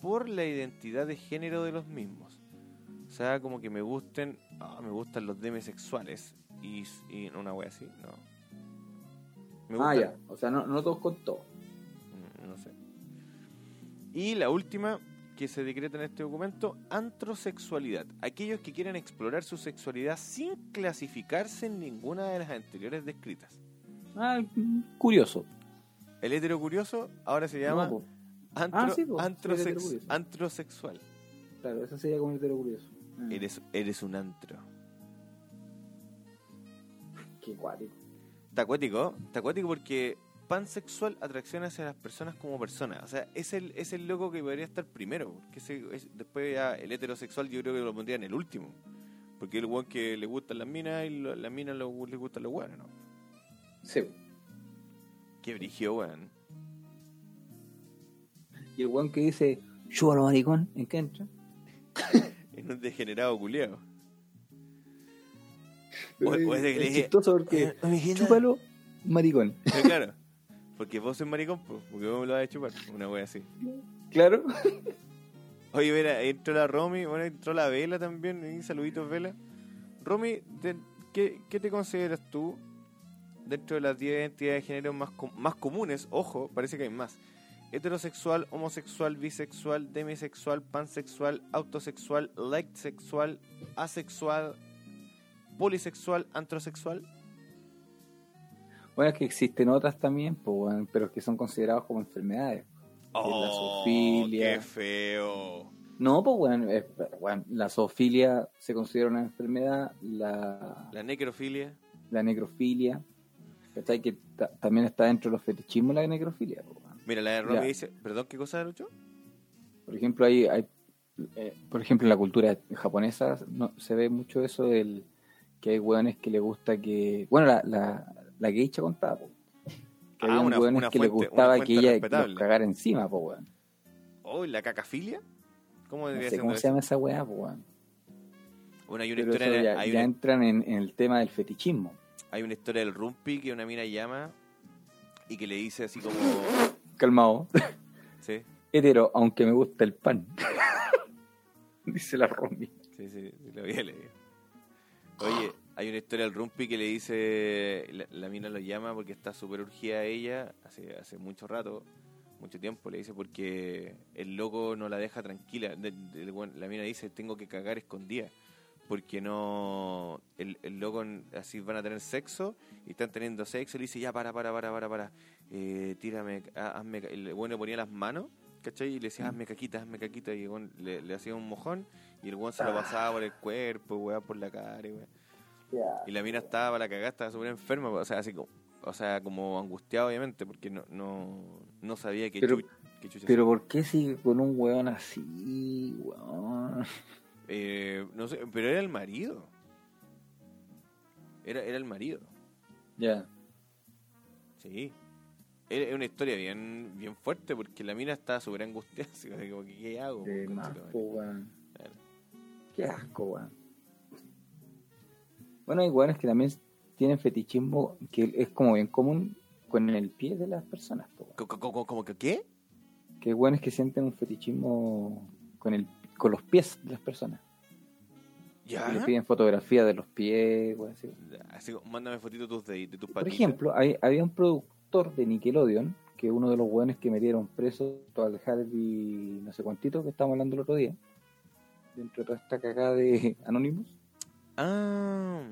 por la identidad de género de los mismos. O sea, como que me gusten, ah, me gustan los demisexuales y, y una wea así, no. Me Ah, ya. O sea, no, no todos con todo. Mm, No sé. Y la última que se decreta en este documento, antrosexualidad. Aquellos que quieren explorar su sexualidad sin clasificarse en ninguna de las anteriores descritas. Ah, curioso. El hetero curioso ahora se llama No, antro- Ah, sí, po, antrosex- el heterocurioso. antrosexual. Claro, eso sería como hetero curioso. Ah, Eres, eres un antro. Qué cuático. Está acuático, está acuático porque pansexual atracción hacia las personas como personas. O sea, es el, es el loco que podría estar primero. Porque ese, es- después ya el heterosexual yo creo que lo pondría en el último. Porque es el weón que le gustan las minas y lo- las minas lo- le gustan los weones, ¿no? Sí. Qué brigio, weón. Y el weón que dice, chúpalo maricón, ¿en qué entra? Es un degenerado culiao. O- o ese que le es dije, chistoso porque "Eh, amiguita". chúpalo maricón. Eh, claro. Porque vos sos maricón, pues, porque vos me lo vas a chupar. Una wea así. Claro. Oye, mira, entró la Romy, bueno, entró la Vela también, y saluditos Vela. Romy, ¿qué, qué te consideras tú dentro de las 10 identidades de género más, com- más comunes? Ojo, parece que hay más. Heterosexual, homosexual, bisexual, demisexual, pansexual, autosexual, light sexual, asexual, polisexual, antrosexual. Bueno, es que existen otras también, pues, weón, pero que son consideradas como enfermedades. la zoofilia. Oh, ¡Qué feo! No, pues, bueno, es- bueno, la zoofilia se considera una enfermedad, la, La necrofilia. la necrofilia, ¿cachai? Que ta- también está dentro de los fetichismos la necrofilia, pues. Mira, la de Romy Ya. dice, perdón, ¿qué cosa, Lucho? Por ejemplo, hay, hay eh, por ejemplo, en la cultura japonesa no, se ve mucho eso del que hay hueones que le gusta que... Bueno, la, la, la geisha contaba, po, Que Ah, había una- una que fuente- una gustaba que ella los cagara encima, po, weón. Oh, ¿y la cacafilia? ¿Cómo No sé cómo se llama esa weá, po, weón. Bueno, hay una Pero historia, ya, hay ya una- entran en, en el tema del fetichismo. hay una historia del Rumpi que una mina llama y que le dice así como, Calmado. sí, Hetero, aunque me gusta el pan. Dice la Romy. sí, sí, sí, lo había leído. Oye, hay una historia del Rumpi que le dice, la, la mina lo llama porque está súper urgida a ella hace, hace mucho rato, mucho tiempo, le dice porque el loco no la deja tranquila. De- de- la mina dice, tengo que cagar escondida. Porque no. El, el loco así van a tener sexo y están teniendo sexo y le dice, ya para, para, para, para, para. Eh, tírame, ha- hazme. ca-". El bueno ponía las manos, ¿cachai? Y le decía, hazme caquita, hazme caquita. Y el le, le hacía un mojón y el weón se lo pasaba por el cuerpo, weá, por la cara, y Y la mina estaba para la cagada, estaba súper enferma, o sea, así como. O sea, como angustiada, obviamente, porque no, no, no sabía qué, Pero- chucha Pero ¿por qué sigue con un weón así, weón? Eh, no sé, pero era el marido. Era, era el marido, Ya. sí. Era era una historia bien bien fuerte porque la mina estaba súper angustiada. Así como, que, ¿qué hago? Más, po. Qué asco, weón. Bueno, hay weones que también tienen fetichismo que es como bien común con el pie de las personas, ¿Cómo que qué? Que hay weones que sienten un fetichismo con el con los pies de las personas. ¿Ya? Le piden fotografía de los pies, así. Así, mándame fotitos tus de, de tus Por patitas. ejemplo, hay, había un productor de Nickelodeon, que uno de los weones que metieron preso al Harvey, no sé cuántito, que estábamos hablando el otro día, dentro de toda esta cagada de Anonymous, Ah,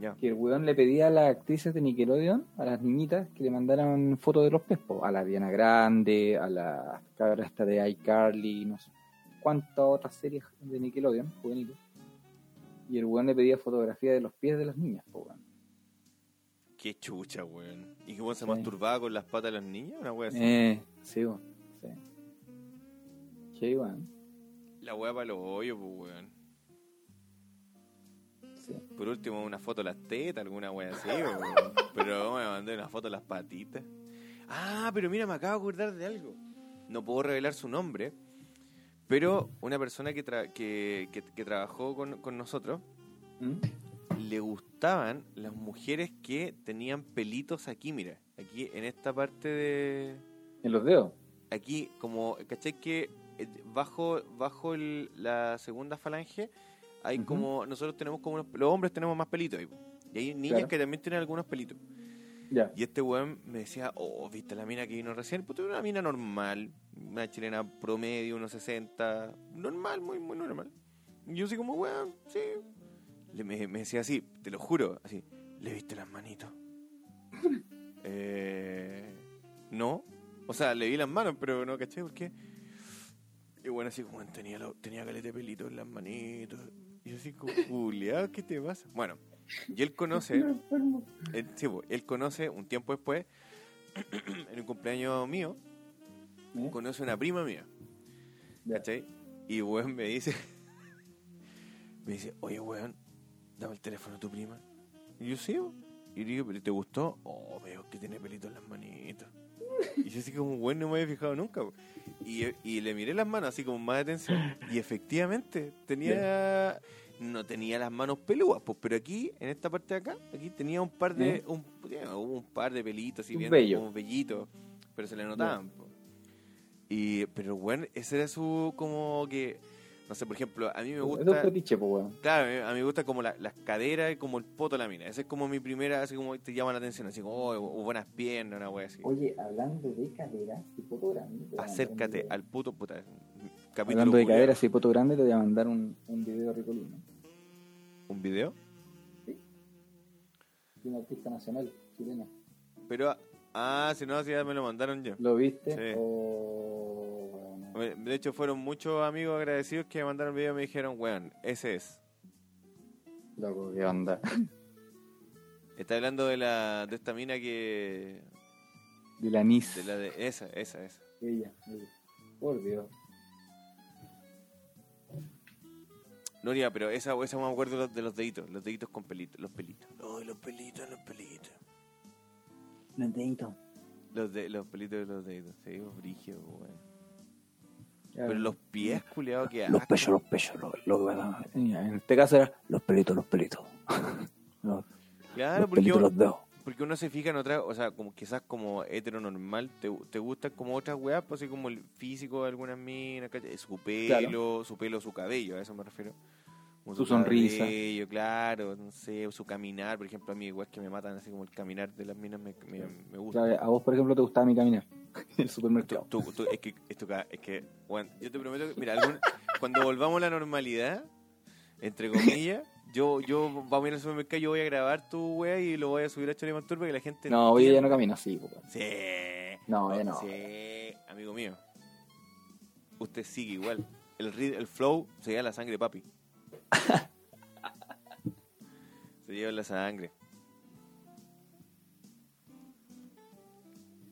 ya. que el weón le pedía a las actrices de Nickelodeon, a las niñitas, que le mandaran fotos de los pies, po, a la Diana Grande, a la cabra esta de iCarly, no sé cuántas otras series de Nickelodeon, juveniles. Y el weón le pedía fotografía de los pies de las niñas, po, weón. Qué chucha, weón. ¿Y que weón se Sí. masturbaba con las patas de los niños? Una wea así. Eh, sí, weón. Sí. Sí, weón. La wea para los hoyos, pues, weón. Sí. Por último, una foto de las tetas, alguna wea así. Pero me mandé una foto de las patitas. Ah, pero mira, me acabo de acordar de algo. No puedo revelar su nombre, pero una persona que, tra- que, que- que trabajó con, con nosotros ¿Mm? le gustaban las mujeres que tenían pelitos aquí, mira. Aquí, en esta parte de... En los dedos. aquí como, ¿cachai? Que eh, bajo, bajo el- la segunda falange hay como, nosotros tenemos como unos, los hombres tenemos más pelitos ahí, y hay niñas Claro. que también tienen algunos pelitos. Y este weón me decía, oh, viste la mina que vino recién, pues una mina normal, una chilena promedio, unos 60, normal, muy, muy normal. Y yo así como, weón, sí. Le, me, me decía así, te lo juro, así, ¿le viste las manitos? eh, no. O sea, le vi las manos, pero no caché por qué. Y bueno, así como tenía, lo- tenía caleta de pelito en las manitos. Y yo así como, Julián, ¿qué te pasa? Bueno, y él conoce, él, sí, po, él conoce un tiempo después, en un cumpleaños mío, ¿Eh? conoce una prima mía. ¿Cachai? Y weón me dice, me dice, oye weón, dame el teléfono de tu prima. Y yo sí, po". y le digo, ¿pero te gustó? Oh, veo que tiene pelito en las manitos. Y yo así como, weón, no me había fijado nunca. po". Y, y le miré las manos así como más atención. Y efectivamente, tenía, no tenía las manos peludas, pues, pero aquí, en esta parte de acá, aquí tenía un par de, ¿Eh? un, un par de pelitos, así Un bien, vello. como pero se le notaban. po. Y, pero bueno, ese era su como que, no sé, por ejemplo, a mí me Es un gusta, fetiche, pues, weón. claro, a mí me gusta como la- las caderas y como el poto de la mina. Esa es como mi primera, así como te llama la atención, así como, oh, o buenas piernas, una wea así. Oye, hablando de caderas y poto grande. un Acércate al puto puta. Capítulo Hablando de caderas y poto grande, te voy a mandar un, un video ricolino. ¿Un video? De una artista nacional chilena. Pero, ah, si no, si ya me lo mandaron yo. ¿Lo viste? Sí. Weón. De hecho, fueron muchos amigos agradecidos que me mandaron el video y me dijeron, weón, ese es. Loco, qué onda. Está hablando de la de esta mina que... De la Nis. De la de... Esa, esa, esa. Ella, ella. Por Dios. No, ya, pero esa, esa me acuerdo de los, de los deditos, los deditos con pelitos, los pelitos. Ay, los pelitos, los pelitos. Los deditos. Los, de, los pelitos de los dedos, sí, brigio, weón. Ya, Pero los pies, culiados, que Los pechos, los pechos, lo, lo que pasa. En este caso era los pelitos, los pelitos. Los, Claro, los porque, pelitos, uno, los dedos. porque uno se fija en otras, o sea, como quizás como heteronormal, te, te gustan como otras weas, pues así como el físico de algunas minas, su pelo, su pelo, su cabello, a eso me refiero. Como Su sonrisa. cabello, claro, no sé, su caminar, por ejemplo, a mí weas que me matan, así como el caminar de las minas me, me, me gusta. claro, a vos, por ejemplo, te gustaba mi caminar en el supermercado. tú- tú- es que, esto, es que, weón, yo te prometo que, mira, algún- cuando volvamos a la normalidad, entre comillas, yo, yo vamos a ir al supermercado, yo voy a grabar tu wea y lo voy a subir a Chorimantur para que la gente No, hoy ya no camino así, po, weón. Sí. No, ya no. Sí, amigo mío. Usted sigue igual. El, el flow se lleva la sangre, papi. se lleva la sangre.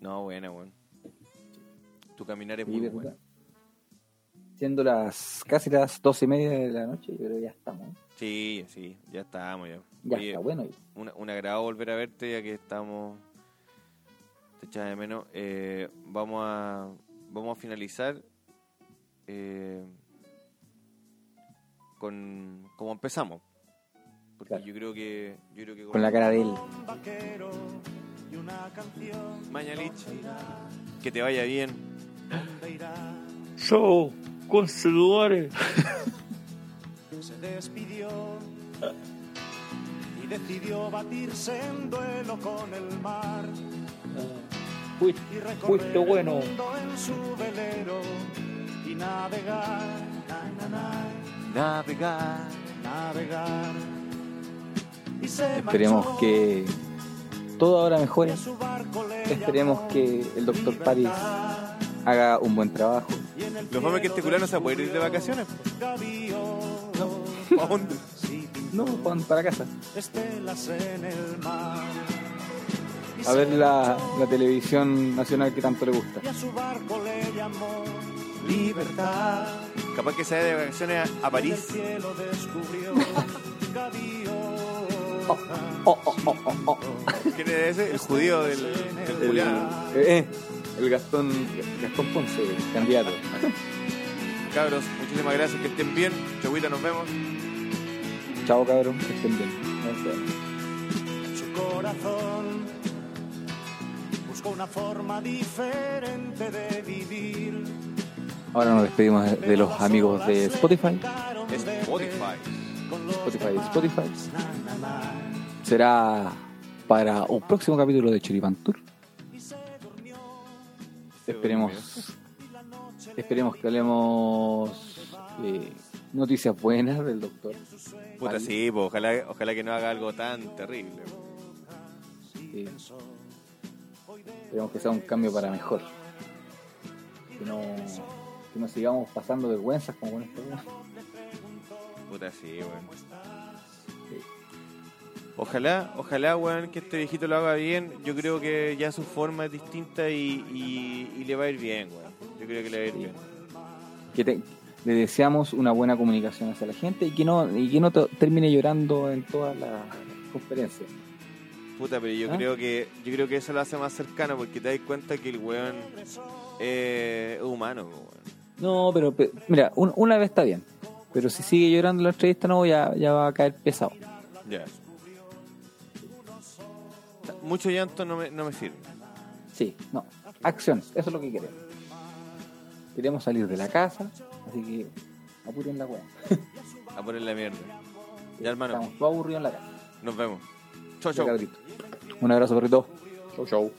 No, buena, weón. Tu caminar es Sí, muy ¿verdad? bueno. Siendo las casi las doce y media de la noche, yo creo que ya estamos. Sí, sí, ya estamos ya. Ya Oye, está bueno. una- un agrado volver a verte ya que estamos te echaba de menos Eh, vamos a vamos a finalizar eh, con como empezamos porque Claro. yo creo que yo creo que Con la cara de él. Un. Mañalich que te vaya bien ¿Dónde irá? Yo, con celulares. Se despidió y decidió batirse en duelo con el mar Fuiste, y recorrer fuiste bueno. el mundo en su velero y navegar, na, na, na, navegar navegar. Y se Esperemos marchó, que todo ahora mejore. Esperemos que el doctor Paris Libertad, haga un buen trabajo. los mames que este culano se puede ir de vacaciones gavión, ¿a dónde? No, van para casa. A ver la, televisión nacional que tanto le gusta. y a su barco le llamó libertad. capaz que se vaya de vacaciones a, París. Oh, oh, oh, oh, oh. ¿quién es ese? el judío del, del El, eh, el Gastón, Gastón Ponce, el candidato. cabros muchísimas gracias que estén bien Chauita nos vemos Chao, cabrón, que estén bien. En su corazón buscó una forma diferente de vivir. Ahora nos despedimos de, los amigos de Spotify. Spotify Spotify, Spotify. Será para un próximo capítulo de Choripan Tour. Esperemos, esperemos que hablemos eh, noticias buenas del doctor. Puta, sí, pues, ojalá, ojalá que no haga algo tan terrible. Esperemos que sea un cambio para mejor. Que no, que no sigamos pasando vergüenzas como con esto. Puta, sí, weón. Ojalá, ojalá, weón, que este viejito lo haga bien. Yo creo que ya su forma es distinta y, y- y le va a ir bien, weón. Yo creo que le va a ir bien. Que te- le deseamos una buena comunicación hacia la gente y que no, y que no te- termine llorando en todas las conferencias. Puta, pero yo ¿Ah? creo que yo creo que eso lo hace más cercano porque te das cuenta que el weón eh, es humano, weón. No, pero pe- mira, un- una vez está bien. Pero si sigue llorando la entrevista, no, ya, ya va a caer pesado. Ya. Mucho llanto no me, no me sirve. Sí, no. Acciones, eso es lo que queremos. Queremos salir de la casa, así que apuren la weá. A poner la mierda. Ya, hermano, Estamos todos aburridos en la casa. nos vemos. Chau, chau. Un abrazo, perrito. Chau, chau.